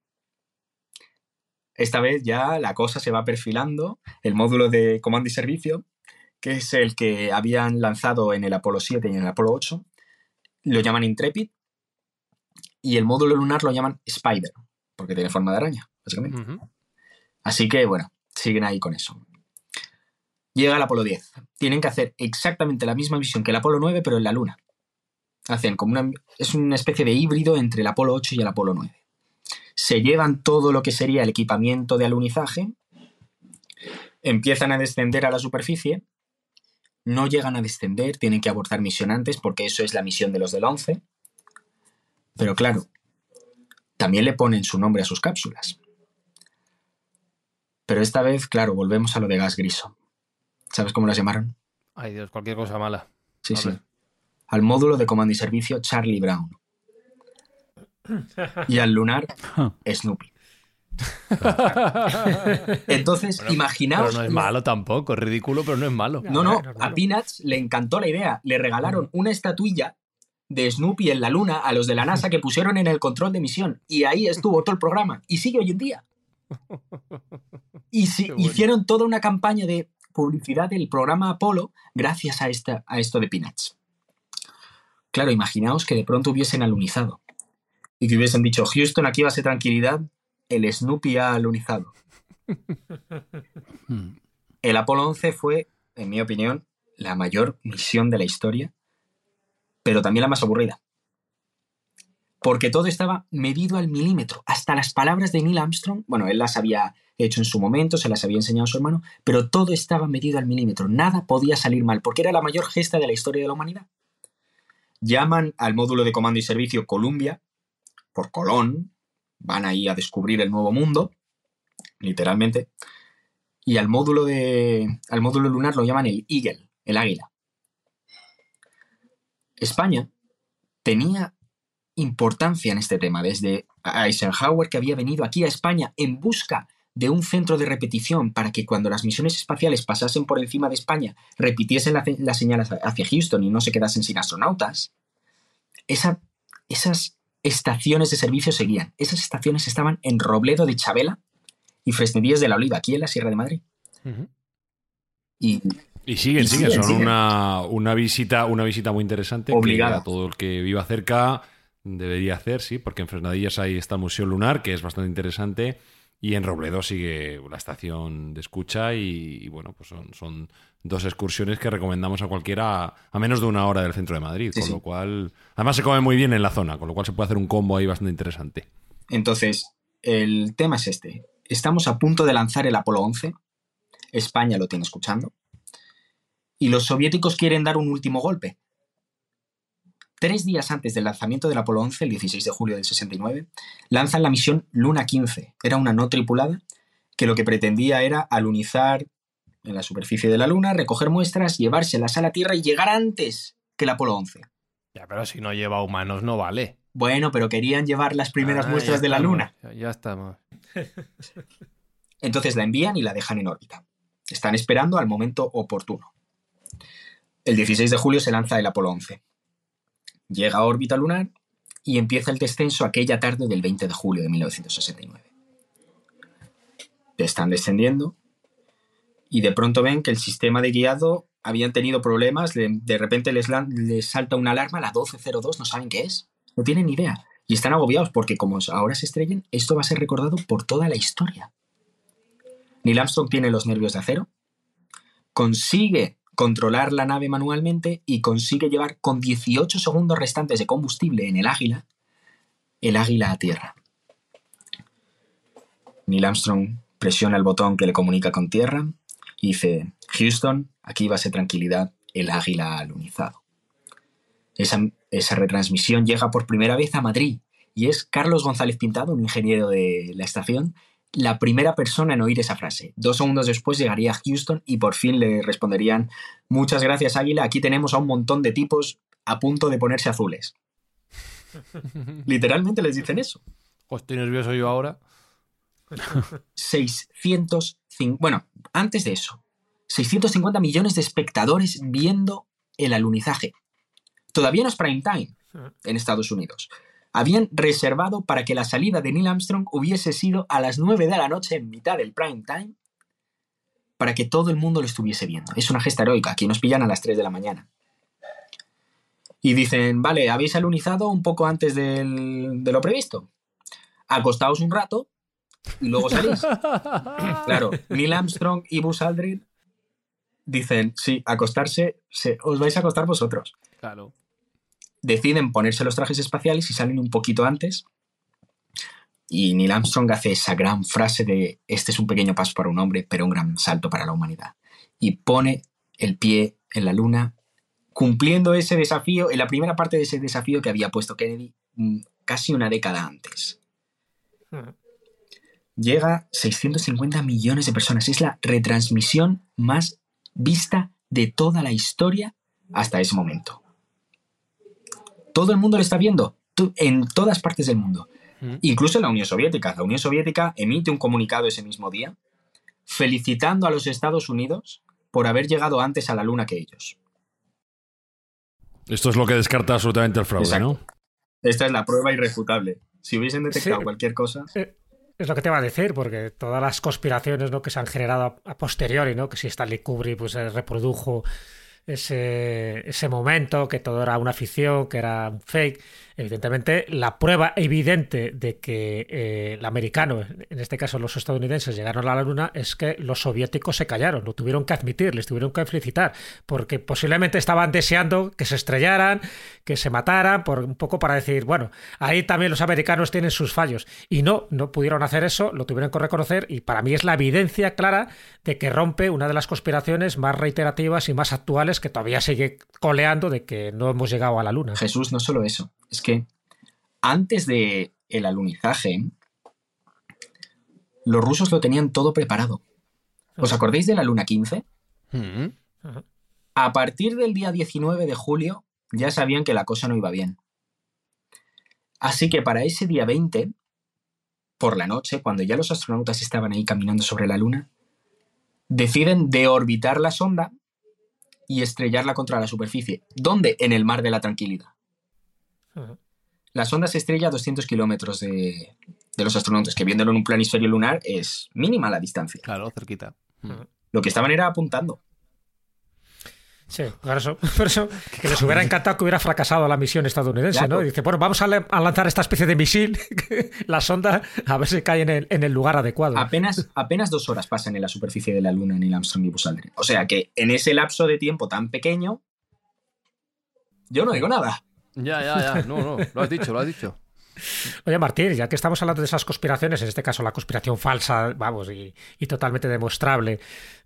Esta vez ya la cosa se va perfilando. El módulo de comando y servicio, que es el que habían lanzado en el Apolo 7 y en el Apolo 8, lo llaman Intrepid y el módulo lunar lo llaman Spider, porque tiene forma de araña, básicamente. Así que, bueno, siguen ahí con eso. Llega el Apolo 10. Tienen que hacer exactamente la misma misión que el Apolo 9, pero en la Luna. Hacen como una. Es una especie de híbrido entre el Apolo 8 y el Apolo 9. Se llevan todo lo que sería el equipamiento de alunizaje. Empiezan a descender a la superficie no llegan a descender, tienen que abortar misión antes porque eso es la misión de los del 11. Pero claro, también le ponen su nombre a sus cápsulas. Pero esta vez, claro, volvemos a lo de gas griso. ¿Sabes cómo las llamaron? Ay Dios, cualquier cosa mala. Sí, sí. Al módulo de comando y servicio Charlie Brown. Y al lunar Snoopy. Entonces, imaginaos. Pero no es malo tampoco, es ridículo, pero no es malo. No, no, a Peanuts le encantó la idea. Le regalaron una estatuilla de Snoopy en la luna a los de la NASA que pusieron en el control de misión. Y ahí estuvo todo el programa. Y sigue hoy en día. Y si, hicieron toda una campaña de publicidad del programa Apolo gracias a, esta, a esto de Peanuts. Claro, imaginaos que de pronto hubiesen alunizado y que hubiesen dicho, Houston, aquí va a ser tranquilidad, el Snoopy ha alunizado. El Apolo 11 fue, en mi opinión, la mayor misión de la historia, pero también la más aburrida. porque todo estaba medido al milímetro. Hasta las palabras de Neil Armstrong, bueno, él las había hecho en su momento, se las había enseñado a su hermano, pero todo estaba medido al milímetro. Nada podía salir mal, porque era la mayor gesta de la historia de la humanidad. Llaman al módulo de comando y servicio Columbia, por Colón, van ahí a descubrir el nuevo mundo, literalmente, y al módulo, de, al módulo lunar lo llaman el Eagle, el águila. España tenía importancia en este tema, desde Eisenhower que había venido aquí a España en busca de un centro de repetición para que cuando las misiones espaciales pasasen por encima de España repitiesen las la señales hacia Houston y no se quedasen sin astronautas, esas estaciones de servicio seguían. Esas estaciones estaban en Robledo de Chabela y Fresnedías de la Oliva, aquí en la Sierra de Madrid. y, siguen, siguen, son Una, visita, una visita muy interesante Obligada. a todo el que viva cerca debería hacer, sí, porque en Fresnadillas ahí está el Museo Lunar, que es bastante interesante, y en Robledo sigue la estación de escucha y, bueno, pues son, son, dos excursiones que recomendamos a cualquiera a, menos de una hora del centro de Madrid, con lo cual, además se come muy bien en la zona, con lo cual se puede hacer un combo ahí bastante interesante. Entonces, el tema es este. Estamos a punto de lanzar el Apolo 11. España lo tiene escuchando. Y los soviéticos quieren dar un último golpe. Tres días antes del lanzamiento del Apolo 11, el 16 de julio del 69, lanzan la misión Luna 15. Era una no tripulada que lo que pretendía era alunizar en la superficie de la Luna, recoger muestras, llevárselas a la Tierra y llegar antes que el Apolo 11. Ya, pero si no lleva humanos no vale. Bueno, pero querían llevar las primeras ah, muestras de la Luna. Ya, estamos. Entonces la envían y la dejan en órbita. Están esperando al momento oportuno. El 16 de julio se lanza el Apolo 11 llega a órbita lunar y empieza el descenso aquella tarde del 20 de julio de 1969. Están descendiendo y de pronto ven que el sistema de guiado habían tenido problemas, de, repente les, les, salta una alarma, la 1202, no saben qué es, no tienen ni idea. Y están agobiados porque como ahora se estrellen, esto va a ser recordado por toda la historia. Neil Armstrong tiene los nervios de acero, consigue controlar la nave manualmente y consigue llevar con 18 segundos restantes de combustible en el Águila, el Águila a tierra. Neil Armstrong presiona el botón que le comunica con tierra y dice, Houston, aquí va a ser tranquilidad, el Águila alunizado. Esa, esa retransmisión llega por primera vez a Madrid y es Carlos González Pintado, un ingeniero de la estación, la primera persona en oír esa frase. Dos segundos después llegaría a Houston y por fin le responderían Muchas gracias Águila, aquí tenemos a un montón de tipos a punto de ponerse azules. Literalmente les dicen eso. estoy nervioso yo ahora. 600... Bueno, antes de eso, 650 millones de espectadores viendo el alunizaje. Todavía no es prime time en Estados Unidos habían reservado para que la salida de Neil Armstrong hubiese sido a las 9 de la noche en mitad del prime time para que todo el mundo lo estuviese viendo. Es una gesta heroica, aquí nos pillan a las 3 de la mañana. Y dicen, vale, habéis alunizado un poco antes de lo previsto. Acostaos un rato y luego salís. claro, Neil Armstrong y Buzz Aldrin dicen, sí, acostarse, os vais a acostar vosotros. Claro deciden ponerse los trajes espaciales y salen un poquito antes. Y Neil Armstrong hace esa gran frase de este es un pequeño paso para un hombre, pero un gran salto para la humanidad. Y pone el pie en la luna, cumpliendo ese desafío, en la primera parte de ese desafío que había puesto Kennedy mm, casi una década antes. Llega 650 millones de personas. Es la retransmisión más vista de toda la historia hasta ese momento. Todo el mundo lo está viendo, en todas partes del mundo. Mm. Incluso en la Unión Soviética. La Unión Soviética emite un comunicado ese mismo día felicitando a los Estados Unidos por haber llegado antes a la Luna que ellos. Esto es lo que descarta absolutamente el fraude, ¿no? Esta es la prueba irrefutable. Si hubiesen detectado cualquier cosa. Eh, es lo que te va a decir, porque todas las conspiraciones ¿no? que se han generado a posteriori, ¿no? que si Stanley Kubrick pues, reprodujo ese, ese momento, que todo era una ficción, que era un fake. Evidentemente, la prueba evidente de que eh, el americano, en este caso los estadounidenses, llegaron a la Luna es que los soviéticos se callaron, lo tuvieron que admitir, les tuvieron que felicitar, porque posiblemente estaban deseando que se estrellaran, que se mataran, por un poco para decir, bueno, ahí también los americanos tienen sus fallos. Y no, no pudieron hacer eso, lo tuvieron que reconocer, y para mí es la evidencia clara de que rompe una de las conspiraciones más reiterativas y más actuales que todavía sigue coleando de que no hemos llegado a la Luna. Jesús, no solo eso es que antes de el alunizaje, los rusos lo tenían todo preparado. ¿Os acordáis de la Luna 15? Mm. A partir del día 19 de julio ya sabían que la cosa no iba bien. Así que para ese día 20, por la noche, cuando ya los astronautas estaban ahí caminando sobre la Luna, deciden deorbitar la sonda y estrellarla contra la superficie. ¿Dónde? En el mar de la tranquilidad. La sonda se estrella a 200 kilómetros de, los astronautas, que viéndolo en un planisferio lunar es mínima la distancia. Claro, cerquita. Lo que estaban era apuntando. Sí, por eso, por eso que les hubiera encantado que hubiera fracasado la misión estadounidense, ¿no? Y dice, bueno, vamos a, lanzar esta especie de misil, la sonda, a ver si cae en el, lugar adecuado. Apenas, apenas dos horas pasan en la superficie de la Luna en el Armstrong y Buzz Aldrin. O sea que en ese lapso de tiempo tan pequeño, yo no digo nada. Ya, ya, ya. No, no. Lo has dicho, lo has dicho. Oye, Martín, ya que estamos hablando de esas conspiraciones, en este caso la conspiración falsa, vamos, y, y totalmente demostrable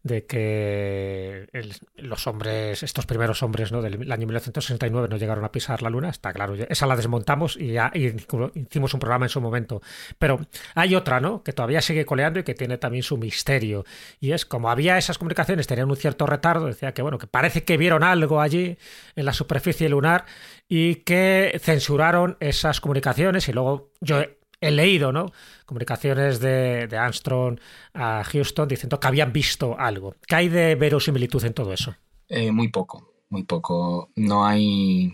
de que los hombres, estos primeros hombres ¿no? del año 1969 no llegaron a pisar la Luna, está claro, esa la desmontamos y ya hicimos un programa en su momento. Pero hay otra, ¿no? Que todavía sigue coleando y que tiene también su misterio. Y es como había esas comunicaciones, tenían un cierto retardo, decía que bueno, que parece que vieron algo allí en la superficie lunar y que censuraron esas comunicaciones y luego yo he leído, ¿no? Comunicaciones de, Armstrong a Houston diciendo que habían visto algo. ¿Qué hay de verosimilitud en todo eso? Eh, muy poco, muy poco. No hay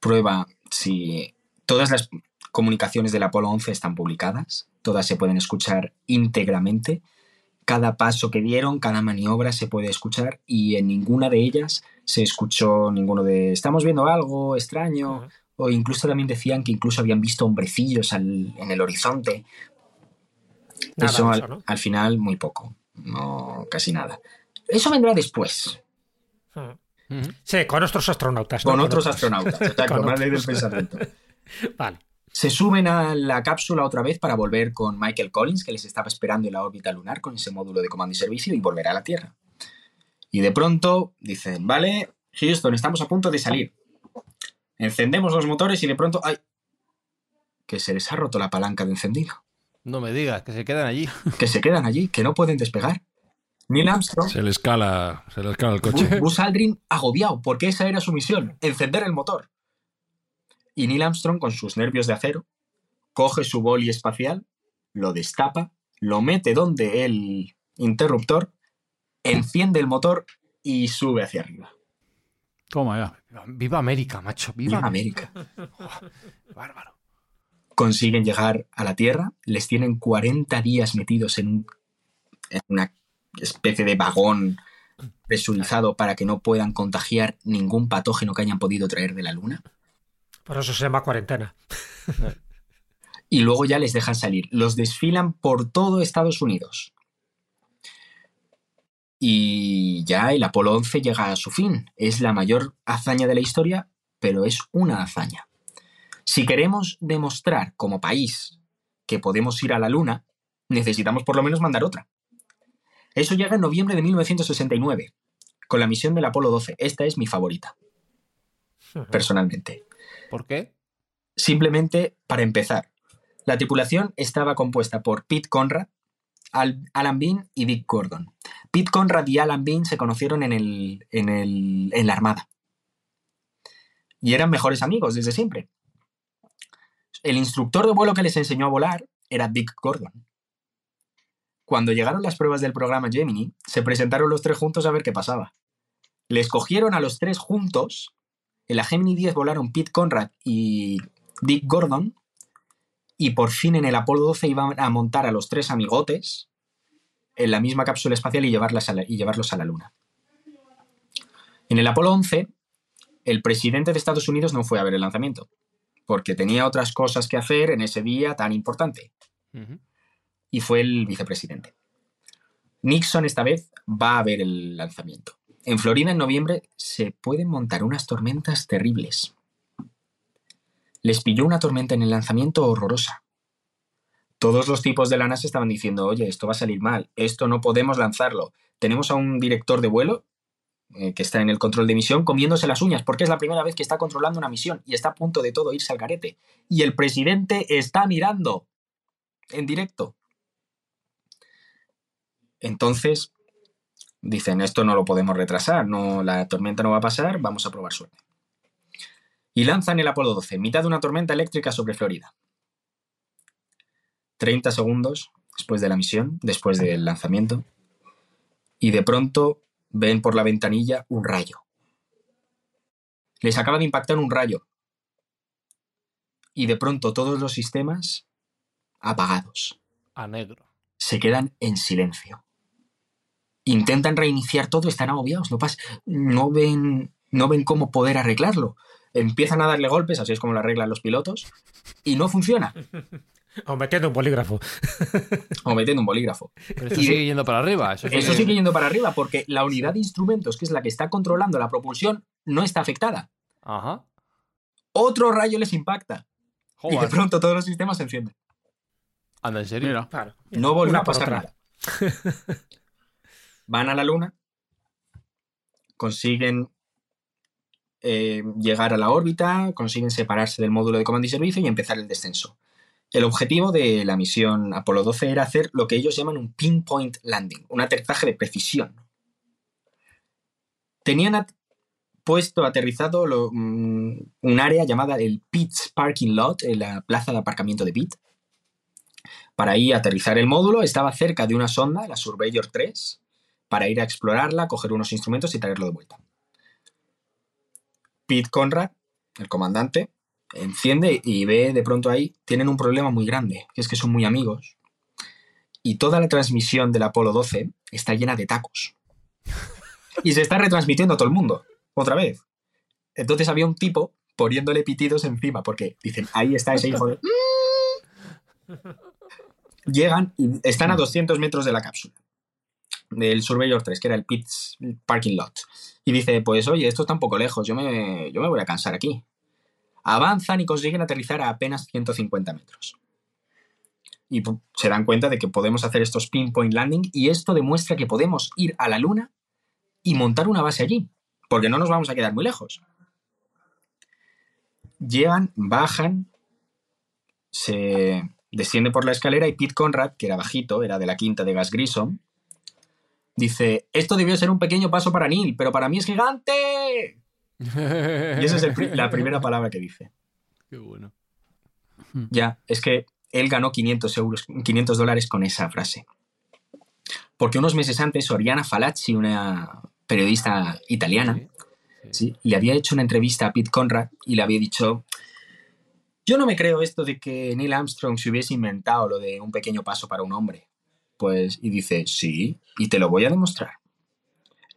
prueba si todas las comunicaciones del Apolo 11 están publicadas, todas se pueden escuchar íntegramente. Cada paso que dieron, cada maniobra se puede escuchar y en ninguna de ellas se escuchó ninguno de estamos viendo algo extraño o incluso también decían que incluso habían visto hombrecillos en el horizonte. eso, al, final muy poco, no casi nada. Eso vendrá después. Sí, con otros astronautas. Con, otros astronautas, exacto, más del pensamiento. vale. Se suben a la cápsula otra vez para volver con Michael Collins, que les estaba esperando en la órbita lunar con ese módulo de comando y servicio, y volver a la Tierra. Y de pronto dicen, vale, Houston, estamos a punto de salir. Encendemos los motores y de pronto ¡ay! Que se les ha roto la palanca de encendido. No me digas, que se quedan allí. Que se quedan allí, que no pueden despegar. Neil Armstrong. Se le escala, se le escala el coche. Buzz Aldrin agobiado, porque esa era su misión, encender el motor. Y Neil Armstrong, con sus nervios de acero, coge su boli espacial, lo destapa, lo mete donde el interruptor, enciende el motor y sube hacia arriba. Toma ya. Viva América, macho. Viva, América. bárbaro. Consiguen llegar a la Tierra, les tienen 40 días metidos en, una especie de vagón presurizado para que no puedan contagiar ningún patógeno que hayan podido traer de la Luna. Por eso se llama cuarentena. y luego ya les dejan salir. Los desfilan por todo Estados Unidos. Y ya el Apolo 11 llega a su fin. Es la mayor hazaña de la historia, pero es una hazaña. Si queremos demostrar como país que podemos ir a la Luna, necesitamos por lo menos mandar otra. Eso llega en noviembre de 1969, con la misión del Apolo 12. Esta es mi favorita, personalmente. ¿Por qué? Simplemente para empezar. La tripulación estaba compuesta por Pete Conrad, Alan Bean y Dick Gordon. Pete Conrad y Alan Bean se conocieron en, el, en, el, en la Armada. Y eran mejores amigos desde siempre. El instructor de vuelo que les enseñó a volar era Dick Gordon. Cuando llegaron las pruebas del programa Gemini, se presentaron los tres juntos a ver qué pasaba. Les cogieron a los tres juntos. En la Gemini 10 volaron Pete Conrad y Dick Gordon y por fin en el Apolo 12 iban a montar a los tres amigotes en la misma cápsula espacial y, y llevarlos a la Luna. En el Apolo 11, el presidente de Estados Unidos no fue a ver el lanzamiento, porque tenía otras cosas que hacer en ese día tan importante. Y fue el vicepresidente. Nixon esta vez va a ver el lanzamiento. En Florida en noviembre se pueden montar unas tormentas terribles. Les pilló una tormenta en el lanzamiento horrorosa. Todos los tipos de la NASA estaban diciendo, oye, esto va a salir mal, esto no podemos lanzarlo. Tenemos a un director de vuelo eh, que está en el control de misión comiéndose las uñas porque es la primera vez que está controlando una misión y está a punto de todo irse al garete. Y el presidente está mirando en directo. Entonces, dicen, esto no lo podemos retrasar, no, la tormenta no va a pasar, vamos a probar suerte. Y lanzan el Apolo 12, mitad de una tormenta eléctrica sobre Florida. 30 segundos después de la misión, después del lanzamiento, y de pronto ven por la ventanilla un rayo. Les acaba de impactar un rayo. Y de pronto todos los sistemas apagados. A negro. Se quedan en silencio intentan reiniciar todo, están agobiados, no, no, ven, no ven cómo poder arreglarlo. Empiezan a darle golpes, así es como lo arreglan los pilotos, y no funciona. O metiendo un bolígrafo. o metiendo un bolígrafo. Pero eso sigue yendo para arriba. Eso, sigue... yendo para arriba porque la unidad de instrumentos, que es la que está controlando la propulsión, no está afectada. Ajá. Otro rayo les impacta. Y de pronto todos los sistemas se encienden. Anda, ¿en serio? No vuelve a pasar nada. van a la Luna, consiguen eh, llegar a la órbita, consiguen separarse del módulo de comando y servicio y empezar el descenso. El objetivo de la misión Apolo 12 era hacer lo que ellos llaman un pinpoint landing, un aterrizaje de precisión. Tenían puesto aterrizado mm, un área llamada el Pitts Parking Lot, en la plaza de aparcamiento de Pitt. Para ahí aterrizar el módulo estaba cerca de una sonda, la Surveyor 3, para ir a explorarla, coger unos instrumentos y traerlo de vuelta. Pete Conrad, el comandante, enciende y ve de pronto ahí, tienen un problema muy grande, que es que son muy amigos. Y toda la transmisión del Apolo 12 está llena de tacos. Y se está retransmitiendo a todo el mundo, otra vez. Entonces había un tipo poniéndole pitidos encima, porque dicen, ahí está ese hijo de... Llegan y están a 200 metros de la cápsula del Surveyor 3, que era el Pitts Parking Lot. Y dice, pues oye, esto está un poco lejos, yo me, yo me voy a cansar aquí. Avanzan y consiguen aterrizar a apenas 150 metros. Y se dan cuenta de que podemos hacer estos pinpoint landing y esto demuestra que podemos ir a la Luna y montar una base allí, porque no nos vamos a quedar muy lejos. Llegan, bajan, se desciende por la escalera y Pete Conrad, que era bajito, era de la quinta de Gas Grissom, Dice, esto debió ser un pequeño paso para Neil, pero para mí es gigante. y esa es la primera palabra que dice. Qué bueno. Ya, es que él ganó 500, euros, 500 dólares con esa frase. Porque unos meses antes, Oriana Falacci, una periodista italiana, le había hecho una entrevista a Pete Conrad y le había dicho, yo no me creo esto de que Neil Armstrong se hubiese inventado lo de un pequeño paso para un hombre. Pues, y dice, sí, y te lo voy a demostrar.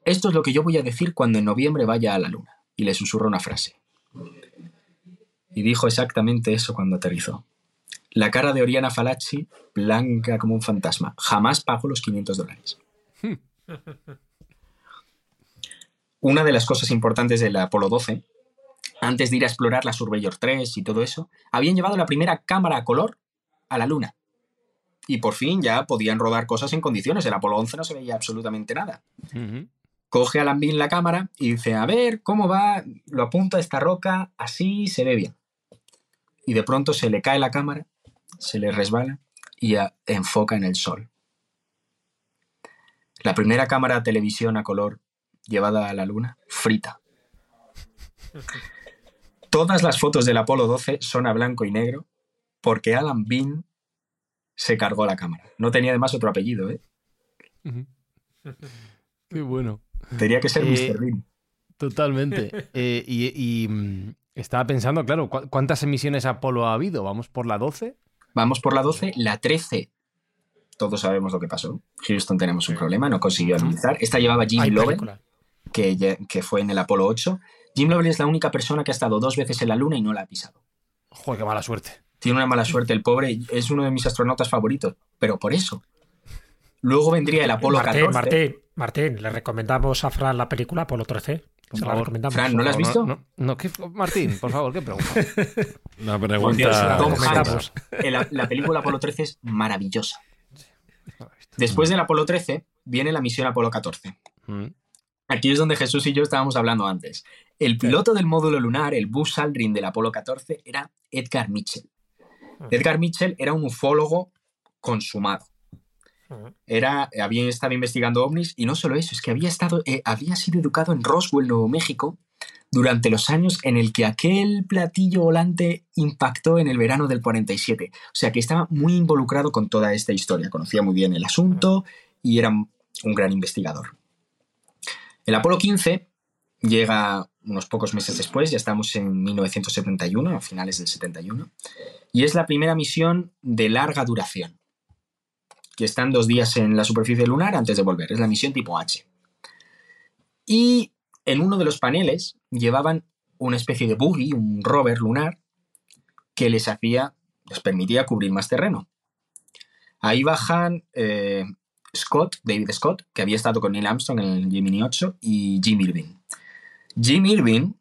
Esto es lo que yo voy a decir cuando en noviembre vaya a la luna. Y le susurró una frase. Y dijo exactamente eso cuando aterrizó. La cara de Oriana Falacci, blanca como un fantasma. Jamás pago los 500 dólares. Una de las cosas importantes del Apolo 12, antes de ir a explorar la Surveyor 3 y todo eso, habían llevado la primera cámara a color a la Luna y por fin ya podían rodar cosas en condiciones. El Apolo 11 no se veía absolutamente nada. Coge a Lambin la cámara y dice, a ver, ¿cómo va? Lo apunta a esta roca, así se ve bien. Y de pronto se le cae la cámara, se le resbala y enfoca en el sol. La primera cámara de televisión a color llevada a la luna, frita. Todas las fotos del Apolo 12 son a blanco y negro porque Alan Bean se cargó la cámara. No tenía además otro apellido, ¿eh? Qué bueno. Tenía que ser Mr. Bean. Totalmente. Eh, y, mm, estaba pensando, claro, ¿cuántas emisiones Apolo ha habido? ¿Vamos por la 12? Vamos por la 12, la 13. Todos sabemos lo que pasó. Houston tenemos un problema, no consiguió analizar. Esta llevaba Jim Lovell, que, que fue en el Apolo 8. Jim Lovell es la única persona que ha estado dos veces en la Luna y no la ha pisado. Joder, qué mala suerte. Tiene una mala suerte el pobre. Es uno de mis astronautas favoritos, pero por eso. Luego vendría el Apolo Martín, 14. Martín, Martín, le recomendamos a Fran la película Apolo 13. Se la recomendamos. Fran, ¿no la has visto? No, no, ¿qué- Martín, por favor, ¿qué pregunta? Una pregunta. Tom. Hanks. El- La, película Apolo 13 es maravillosa. Después del Apolo 13 viene la misión Apolo 14. Mm. Aquí es donde Jesús y yo estábamos hablando antes. El piloto del módulo lunar, el Buzz Aldrin del Apolo 14, era Edgar Mitchell. Edgar Mitchell era un ufólogo consumado. Era, había estado investigando ovnis y no solo eso, es que había, estado, eh, había sido educado en Roswell, Nuevo México, durante los años en el que aquel platillo volante impactó en el verano del 47. O sea que estaba muy involucrado con toda esta historia, conocía muy bien el asunto y era un gran investigador. El Apolo 15 llega unos pocos meses después, ya estamos en 1971, a finales del 71, y es la primera misión de larga duración, que están dos días en la superficie lunar antes de volver, es la misión tipo H. Y en uno de los paneles llevaban una especie de buggy, un rover lunar, que les hacía, les permitía cubrir más terreno. Ahí bajan eh, Scott, David Scott, que había estado con Neil Armstrong en el Gemini 8, y Jim Irving. Jim Irving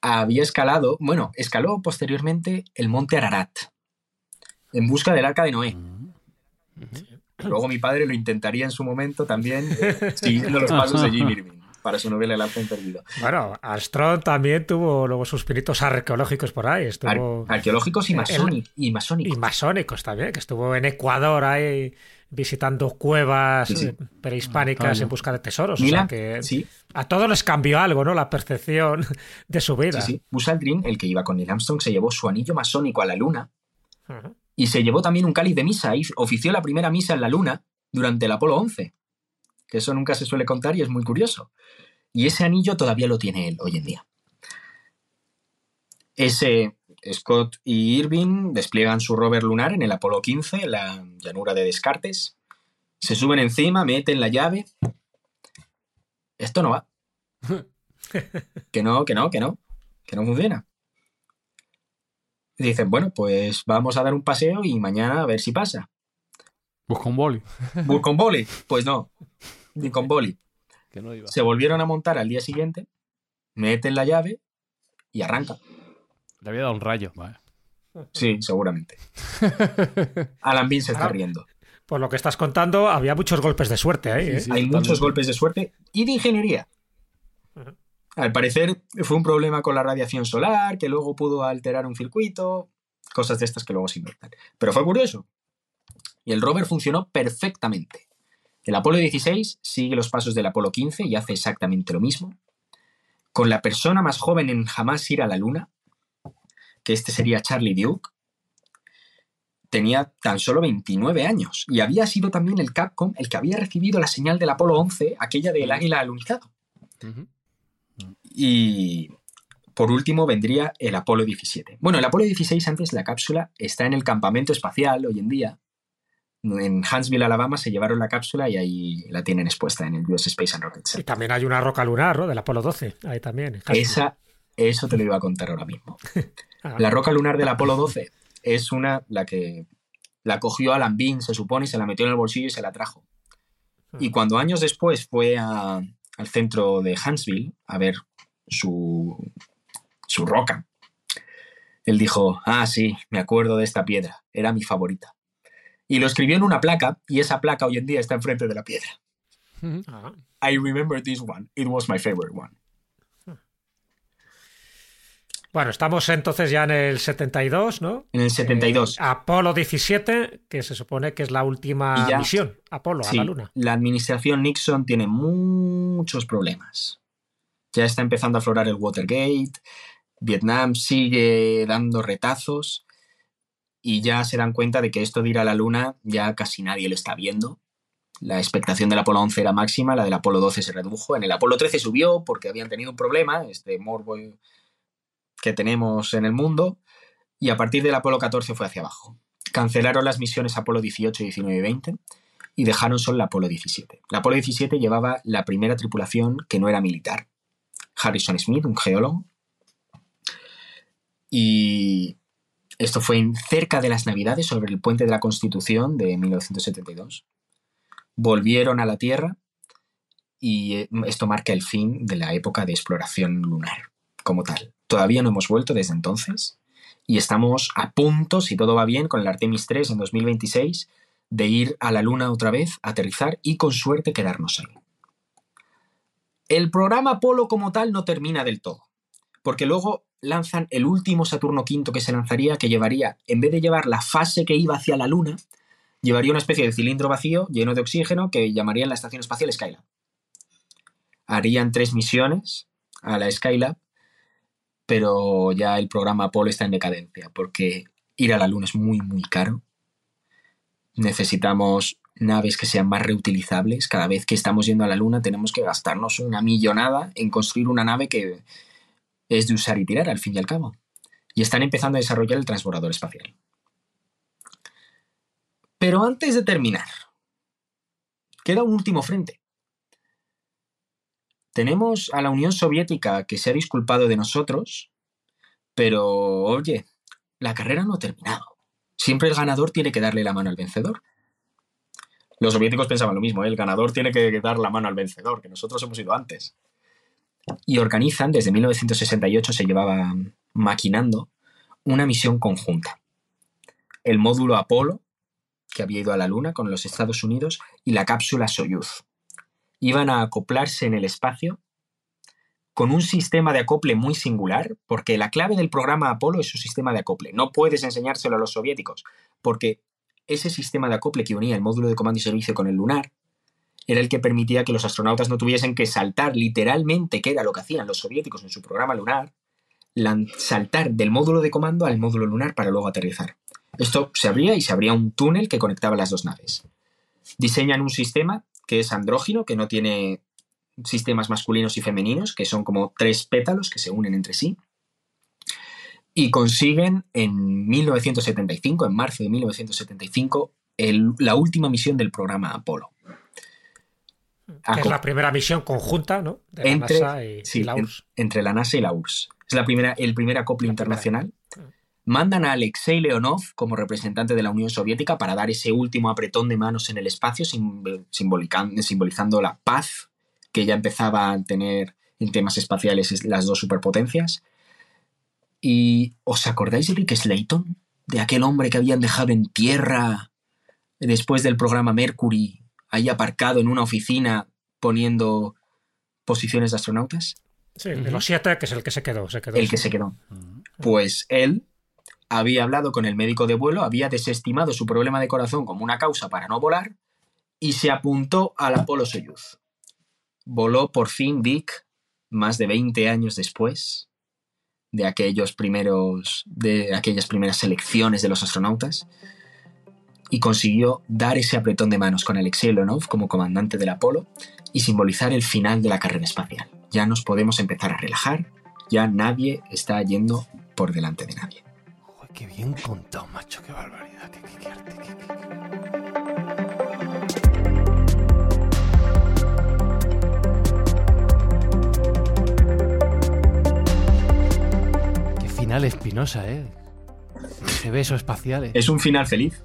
había escalado, bueno, escaló posteriormente el monte Ararat en busca del arca de Noé. Luego mi padre lo intentaría en su momento también, eh, siguiendo los pasos de Jim Irving para su novela El arca perdido. Bueno, Armstrong también tuvo luego sus pinitos arqueológicos por ahí. Estuvo... Ar arqueológicos y, masónicos, y masónicos. Y masónicos también, que estuvo en Ecuador ahí visitando cuevas Sí, sí. prehispánicas Ah, en busca de tesoros. Mira, o sea que sí, a todos les cambió algo, ¿no? La percepción de su vida. sí, sí. Buzz Aldrin, el que iba con Neil Armstrong, se llevó su anillo masónico a la luna Ujú. Y se llevó también un cáliz de misa y ofició la primera misa en la luna durante el Apolo 11. Que eso nunca se suele contar y es muy curioso. Y ese anillo todavía lo tiene él hoy en día. Ese Scott y Irving despliegan su rover lunar en el Apolo 15, en la llanura de Descartes. Se suben encima, meten la llave. Esto no va. Que no, que no, que no. Que no funciona. Y dicen, bueno, pues vamos a dar un paseo y mañana a ver si pasa. Busca un boli. ¿Bus con boli? Pues no, ni con boli. Que no iba. Se volvieron a montar al día siguiente, meten la llave y arranca. Le había dado un rayo. Sí, seguramente. Alan Bean se está riendo. Por lo que estás contando, había muchos golpes de suerte ahí. ¿eh? Sí, Hay muchos golpes de suerte y de ingeniería. Al parecer fue un problema con la radiación solar, que luego pudo alterar un circuito, cosas de estas que luego se inventan. Pero fue curioso. Y el rover funcionó perfectamente. El Apolo 16 sigue los pasos del Apolo 15 y hace exactamente lo mismo. Con la persona más joven en jamás ir a la Luna, que este sería Charlie Duke, tenía tan solo 29 años y había sido también el Capcom el que había recibido la señal del Apolo 11, aquella del águila alunizado. Y por último vendría el Apolo 17. Bueno, el Apolo 16 antes la cápsula está en el campamento espacial hoy en día. En Huntsville, Alabama, se llevaron la cápsula y ahí la tienen expuesta en el US Space and Rocket Y Center. también hay una roca lunar, ¿no? Del Apolo 12. Ahí también. Esa, eso te lo iba a contar ahora mismo. Ah, La roca lunar del Apolo 12 es una, la que la cogió Alan Bean, se supone, y se la metió en el bolsillo y se la trajo. Y cuando años después fue a- al centro de Huntsville a ver su, su roca, él dijo, ah, sí, me acuerdo de esta piedra, era mi favorita. Y lo escribió en una placa y esa placa hoy en día está enfrente de la piedra. I remember this one, it was my favorite one. Bueno, estamos entonces ya en el 72, ¿no? En el 72. Eh, Apolo 17, que se supone que es la última ya- misión, Apolo, a la Luna. la administración Nixon tiene muchos problemas. Ya está empezando a aflorar el Watergate, Vietnam sigue dando retazos y ya se dan cuenta de que esto de ir a la Luna ya casi nadie lo está viendo. La expectación del Apolo 11 era máxima, la del Apolo 12 se redujo. En el Apolo 13 subió porque habían tenido un problema, este morbo que tenemos en el mundo, y a partir del Apolo 14 fue hacia abajo. Cancelaron las misiones Apolo 18, 19 y 20 y dejaron solo el Apolo 17. El Apolo 17 llevaba la primera tripulación que no era militar. Harrison Smith, un geólogo. Y Esto fue cerca de las Navidades sobre el puente de la Constitución de 1972. Volvieron a la Tierra y eh, esto marca el fin de la época de exploración lunar como tal. Todavía no hemos vuelto desde entonces y estamos a punto, si todo va bien, con el Artemis 3 en 2026, de ir a la Luna otra vez, aterrizar y con suerte quedarnos ahí. El programa Apolo como tal no termina del todo, porque luego lanzan el último Saturno V que se lanzaría, que llevaría, en vez de llevar la fase que iba hacia la Luna, llevaría una especie de cilindro vacío lleno de oxígeno que llamarían la Estación Espacial Skylab. Harían tres misiones a la Skylab, pero ya el programa Apolo está en decadencia, porque ir a la Luna es muy, muy caro. Necesitamos naves que sean más reutilizables. Cada vez que estamos yendo a la Luna tenemos que gastarnos una millonada en construir una nave que es de usar y tirar, al fin y al cabo. Y están empezando a desarrollar el transbordador espacial. Pero antes de terminar, queda un último frente. Tenemos a la Unión Soviética que se ha disculpado de nosotros, pero oye, la carrera no ha terminado. Siempre el ganador tiene que darle la mano al vencedor. Los soviéticos pensaban lo mismo, ¿eh? el ganador tiene que dar la mano al vencedor, que nosotros hemos ido antes y organizan, desde 1968 se llevaba maquinando, una misión conjunta. El módulo Apolo, que había ido a la Luna con los Estados Unidos, y la cápsula Soyuz. Iban a acoplarse en el espacio con un sistema de acople muy singular, porque la clave del programa Apolo es su sistema de acople. No puedes enseñárselo a los soviéticos, porque ese sistema de acople que unía el módulo de comando y servicio con el lunar era el que permitía que los astronautas no tuviesen que saltar literalmente, que era lo que hacían los soviéticos en su programa lunar, saltar del módulo de comando al módulo lunar para luego aterrizar. Esto se abría y se abría un túnel que conectaba las dos naves. Diseñan un sistema que es andrógino, que no tiene sistemas masculinos y femeninos, que son como tres pétalos que se unen entre sí. Y consiguen en 1975, en marzo de 1975, la última misión del programa Apolo es la primera misión conjunta, ¿no? De entre, la NASA y, la URSS. entre la NASA y la URSS. Es la primera, el primer acople internacional. Mandan a Alexei Leonov como representante de la Unión Soviética para dar ese último apretón de manos en el espacio, simbolizando la paz que ya empezaba a tener en temas espaciales las dos superpotencias. ¿Y os acordáis de Rick Slayton? De aquel hombre que habían dejado en tierra después del programa Mercury ahí aparcado en una oficina poniendo posiciones de astronautas? Sí, de los siete, que es el que se quedó. el que se quedó. Pues él había hablado con el médico de vuelo, había desestimado su problema de corazón como una causa para no volar y se apuntó al Apolo Soyuz. Voló por fin Dick más de 20 años después de aquellos primeros de aquellas primeras selecciones de los astronautas y consiguió dar ese apretón de manos con Alexei Leonov como comandante del Apolo y simbolizar el final de la carrera espacial. Ya nos podemos empezar a relajar, ya nadie está yendo por delante de nadie. Qué bien contado, macho, qué barbaridad, qué, qué, arte, qué final espinosa, ¿eh? Ese beso espacial. ¿eh? Es un final feliz.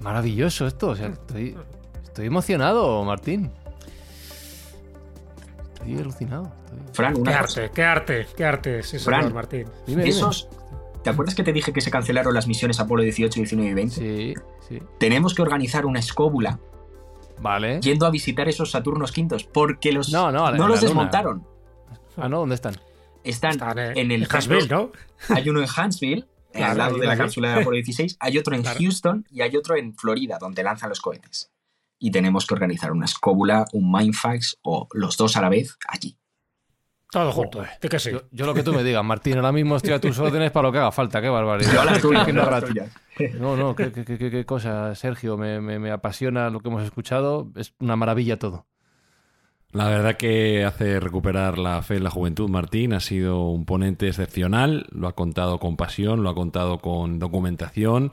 Maravilloso esto, o sea, estoy, estoy emocionado, Martín. Estoy alucinado. Fran, una qué arte, qué arte, qué arte, sí, Fran, Martín. esos, ¿Te acuerdas que te dije que se cancelaron las misiones Apolo 18, 19 y 20? Sí, sí. Tenemos que organizar una escóbula. Vale. Yendo a visitar esos Saturnos quintos, porque los no, no, no los desmontaron. Ah, no, ¿dónde están? Están, en el Huntsville, ¿no? Hay uno en Huntsville al lado de la cápsula de Apolo 16, hay otro en Houston y hay otro en Florida, donde lanzan los cohetes. Y tenemos que organizar una escóbula, un Mindfax o los dos a la vez allí. Todo junto, eh. Yo, lo que tú me digas, Martín, ahora mismo estoy a tus órdenes para lo que haga falta, qué barbaridad. no, no, qué, cosa, Sergio, me, me apasiona lo que hemos escuchado, es una maravilla todo. La verdad que hace recuperar la fe en la juventud, Martín. Ha sido un ponente excepcional, lo ha contado con pasión, lo ha contado con documentación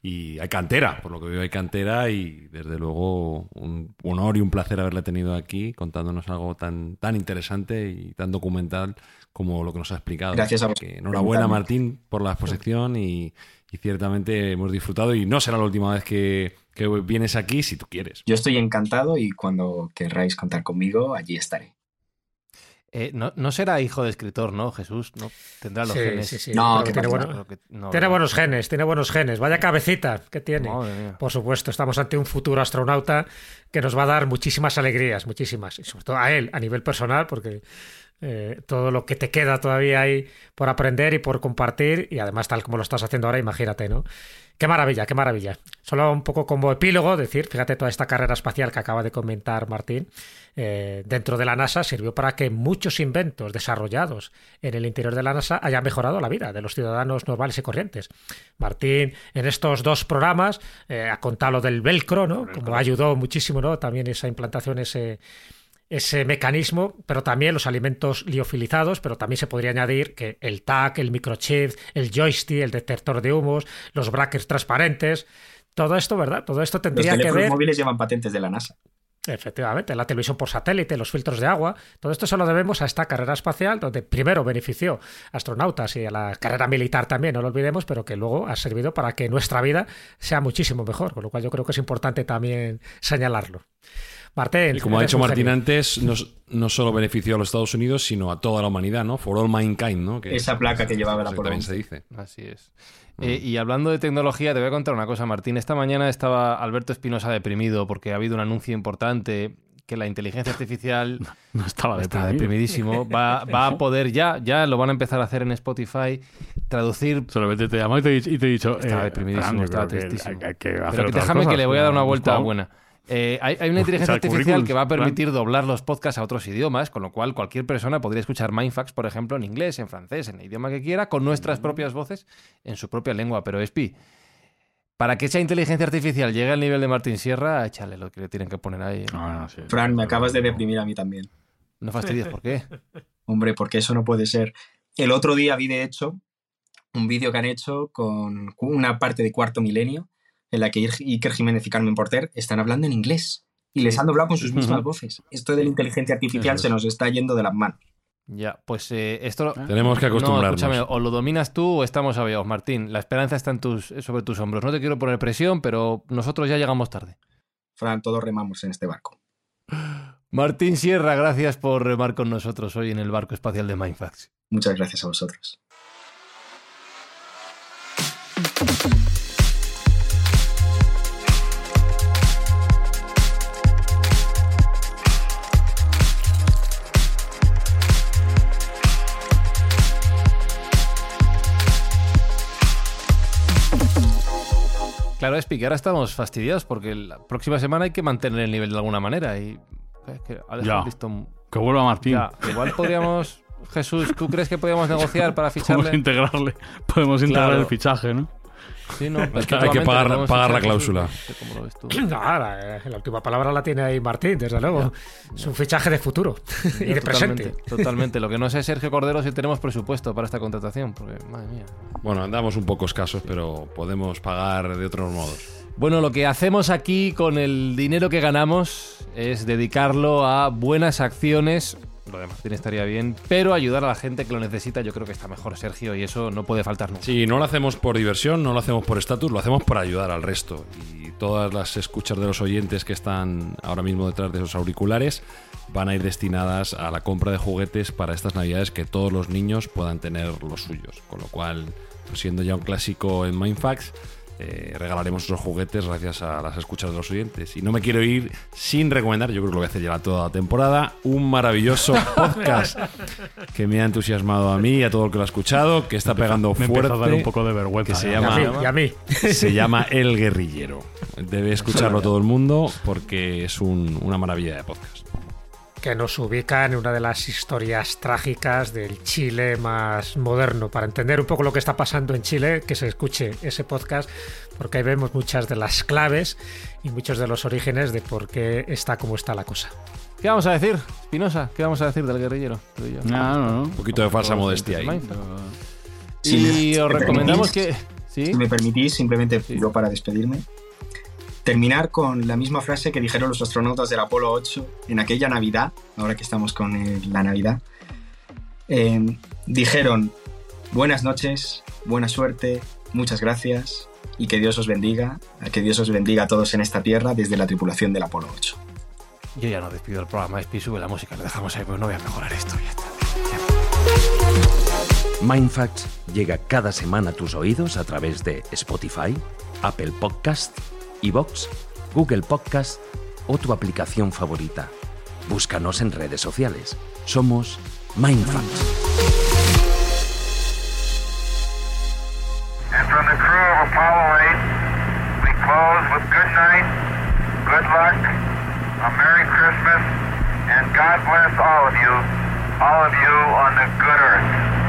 y hay cantera, por lo que veo hay cantera y desde luego un honor y un placer haberle tenido aquí contándonos algo tan, tan interesante y tan documental como lo que nos ha explicado. Gracias a vos. Que enhorabuena Martín por la exposición y, y ciertamente hemos disfrutado y no será la última vez que, que vienes aquí si tú quieres. Yo estoy encantado y cuando querráis contar conmigo, allí estaré. Eh, no, no será hijo de escritor, ¿no, Jesús? ¿No? Tendrá los Sí, genes. sí, sí. No, que tiene, bueno- que- no, tiene no. buenos genes, tiene buenos genes. Vaya cabecita que tiene. Por supuesto, estamos ante un futuro astronauta que nos va a dar muchísimas alegrías, muchísimas. Y sobre todo a él, a nivel personal, porque eh, todo lo que te queda todavía ahí por aprender y por compartir, y además tal como lo estás haciendo ahora, imagínate, ¿no? Qué maravilla, qué maravilla. Solo un poco como epílogo, decir, fíjate, toda esta carrera espacial que acaba de comentar Martín, eh, dentro de la NASA sirvió para que muchos inventos desarrollados en el interior de la NASA hayan mejorado la vida de los ciudadanos normales y corrientes. Martín, en estos dos programas, eh, ha contado lo del velcro, ¿no? Como ayudó muchísimo, ¿no? También esa implantación, ese, ese mecanismo, pero también los alimentos liofilizados, pero también se podría añadir que el TAC, el microchip, el joystick, el detector de humos, los brackets transparentes, todo esto, ¿verdad? Todo esto Los tendría que ver móviles llevan patentes de la NASA. Efectivamente, la televisión por satélite, los filtros de agua, todo esto se lo debemos a esta carrera espacial, donde primero benefició a astronautas y a la carrera militar también, no lo olvidemos, pero que luego ha servido para que nuestra vida sea muchísimo mejor, con lo cual yo creo que es importante también señalarlo. Y como ha dicho Martín antes, no, no solo benefició a los Estados Unidos, sino a toda la humanidad, ¿no? For all mankind, ¿no? Que Esa placa que llevaba la también se 11. dice. Así es. Eh, y hablando de tecnología, te voy a contar una cosa, Martín. Esta mañana estaba Alberto Espinosa deprimido porque ha habido un anuncio importante que la inteligencia artificial No estaba está deprimido. deprimidísimo. Va, va a poder ya, ya lo van a empezar a hacer en Spotify, traducir. Solamente te he llamado y te, he dicho- y te he dicho. Estaba eh, deprimidísimo, estaba que tristísimo. hay- hay que hacer Pero que déjame cosas, que le voy a dar una vuelta Buscado. buena. Eh, hay, hay una inteligencia artificial que va a permitir doblar los podcasts a otros idiomas, con lo cual cualquier persona podría escuchar Mindfax, por ejemplo, en inglés, en francés, en el idioma que quiera, con nuestras propias voces, en su propia lengua. Pero Espi, para que esa inteligencia artificial llegue al nivel de Martín Sierra, échale lo que le tienen que poner ahí. Sí. Fran, me acabas de deprimir a mí también. No fastidies, ¿por qué? Hombre, porque eso no puede ser. El otro día vi, de hecho, un vídeo que han hecho con una parte de Cuarto Milenio en la que Iker Jiménez y Carmen Porter están hablando en inglés y les han doblado con sus mismas voces. Esto de la inteligencia artificial se nos está yendo de las manos. Ya, pues eh, esto... Tenemos que No, acostumbrarnos. escúchame, o lo dominas tú o estamos aviados, Martín. La esperanza está en tus, sobre tus hombros. No te quiero poner presión, pero nosotros ya llegamos tarde. Fran, todos remamos en este barco. Martín Sierra, gracias por remar con nosotros hoy en el barco espacial de Mindfax. Muchas gracias a vosotros. Claro, Espi, que ahora estamos fastidiados porque la próxima semana hay que mantener el nivel de alguna manera y es que ha Ya. listo- Que vuelva Martín. Ya, igual podríamos... Jesús, ¿tú crees que podríamos negociar para Podemos ficharle? integrarle. Podemos integrar Claro. el fichaje, ¿no? Sí, no, Hay que pagar- pagar la cláusula. Lo ves tú. No, la, eh, la última palabra la tiene ahí Martín, desde luego. Es un fichaje de futuro y de totalmente, presente. totalmente. Lo que no sé, Sergio Cordero, si tenemos presupuesto para esta contratación, porque, madre mía. Bueno, andamos un poco escasos, pero podemos pagar de otros modos. Bueno, lo que hacemos aquí con el dinero que ganamos es dedicarlo a buenas acciones. Lo de Martín estaría bien, pero ayudar a la gente que lo necesita, yo creo que está mejor, Sergio, y eso no puede faltar nunca. Sí, no lo hacemos por diversión, no lo hacemos por estatus, lo hacemos por ayudar al resto. Y todas las escuchas de los oyentes que están ahora mismo detrás de esos auriculares van a ir destinadas a la compra de juguetes para estas navidades que todos los niños puedan tener los suyos. Con lo cual, pues siendo ya un clásico en Mindfax, eh, regalaremos esos juguetes gracias a las escuchas de los oyentes. Y no me quiero ir sin recomendar, yo creo que lo voy a hacer ya toda la temporada, un maravilloso podcast que me ha entusiasmado a mí y a todo el que lo ha escuchado, que está pegando Me fuerte. a dar un poco de vergüenza. que se ¿eh? Y a llama- mí, y a mí. Se llama El Guerrillero. Debe escucharlo todo el mundo porque es un- una maravilla de podcast. Que nos ubica en una de las historias trágicas del Chile más moderno. Para entender un poco lo que está pasando en Chile, que se escuche ese podcast, porque ahí vemos muchas de las claves y muchos de los orígenes de por qué está como está la cosa. ¿Qué vamos a decir, Espinosa? ¿Qué vamos a decir del guerrillero? No, no, no. Un poquito de falsa modestia ahí. Y os recomendamos que, si me permitís, simplemente yo para despedirme, terminar con la misma frase que dijeron los astronautas del Apolo 8 en aquella Navidad, ahora que estamos con la Navidad. Em, dijeron, buenas noches, buena suerte, muchas gracias y que Dios os bendiga, que Dios os bendiga a todos en esta tierra desde la tripulación del Apolo 8. Yo ya no despido el programa, y sube la música, lo dejamos ahí, pero no voy a mejorar esto, ya está. Mindfacts llega cada semana a tus oídos a través de Spotify, Apple Podcast, Evox, Google Podcast o tu aplicación favorita. Búscanos en redes sociales. Somos Mindfacts. And from the crew of Apollo 8, we close with good night, good luck, a Merry Christmas, and God bless all of you, all of you on the good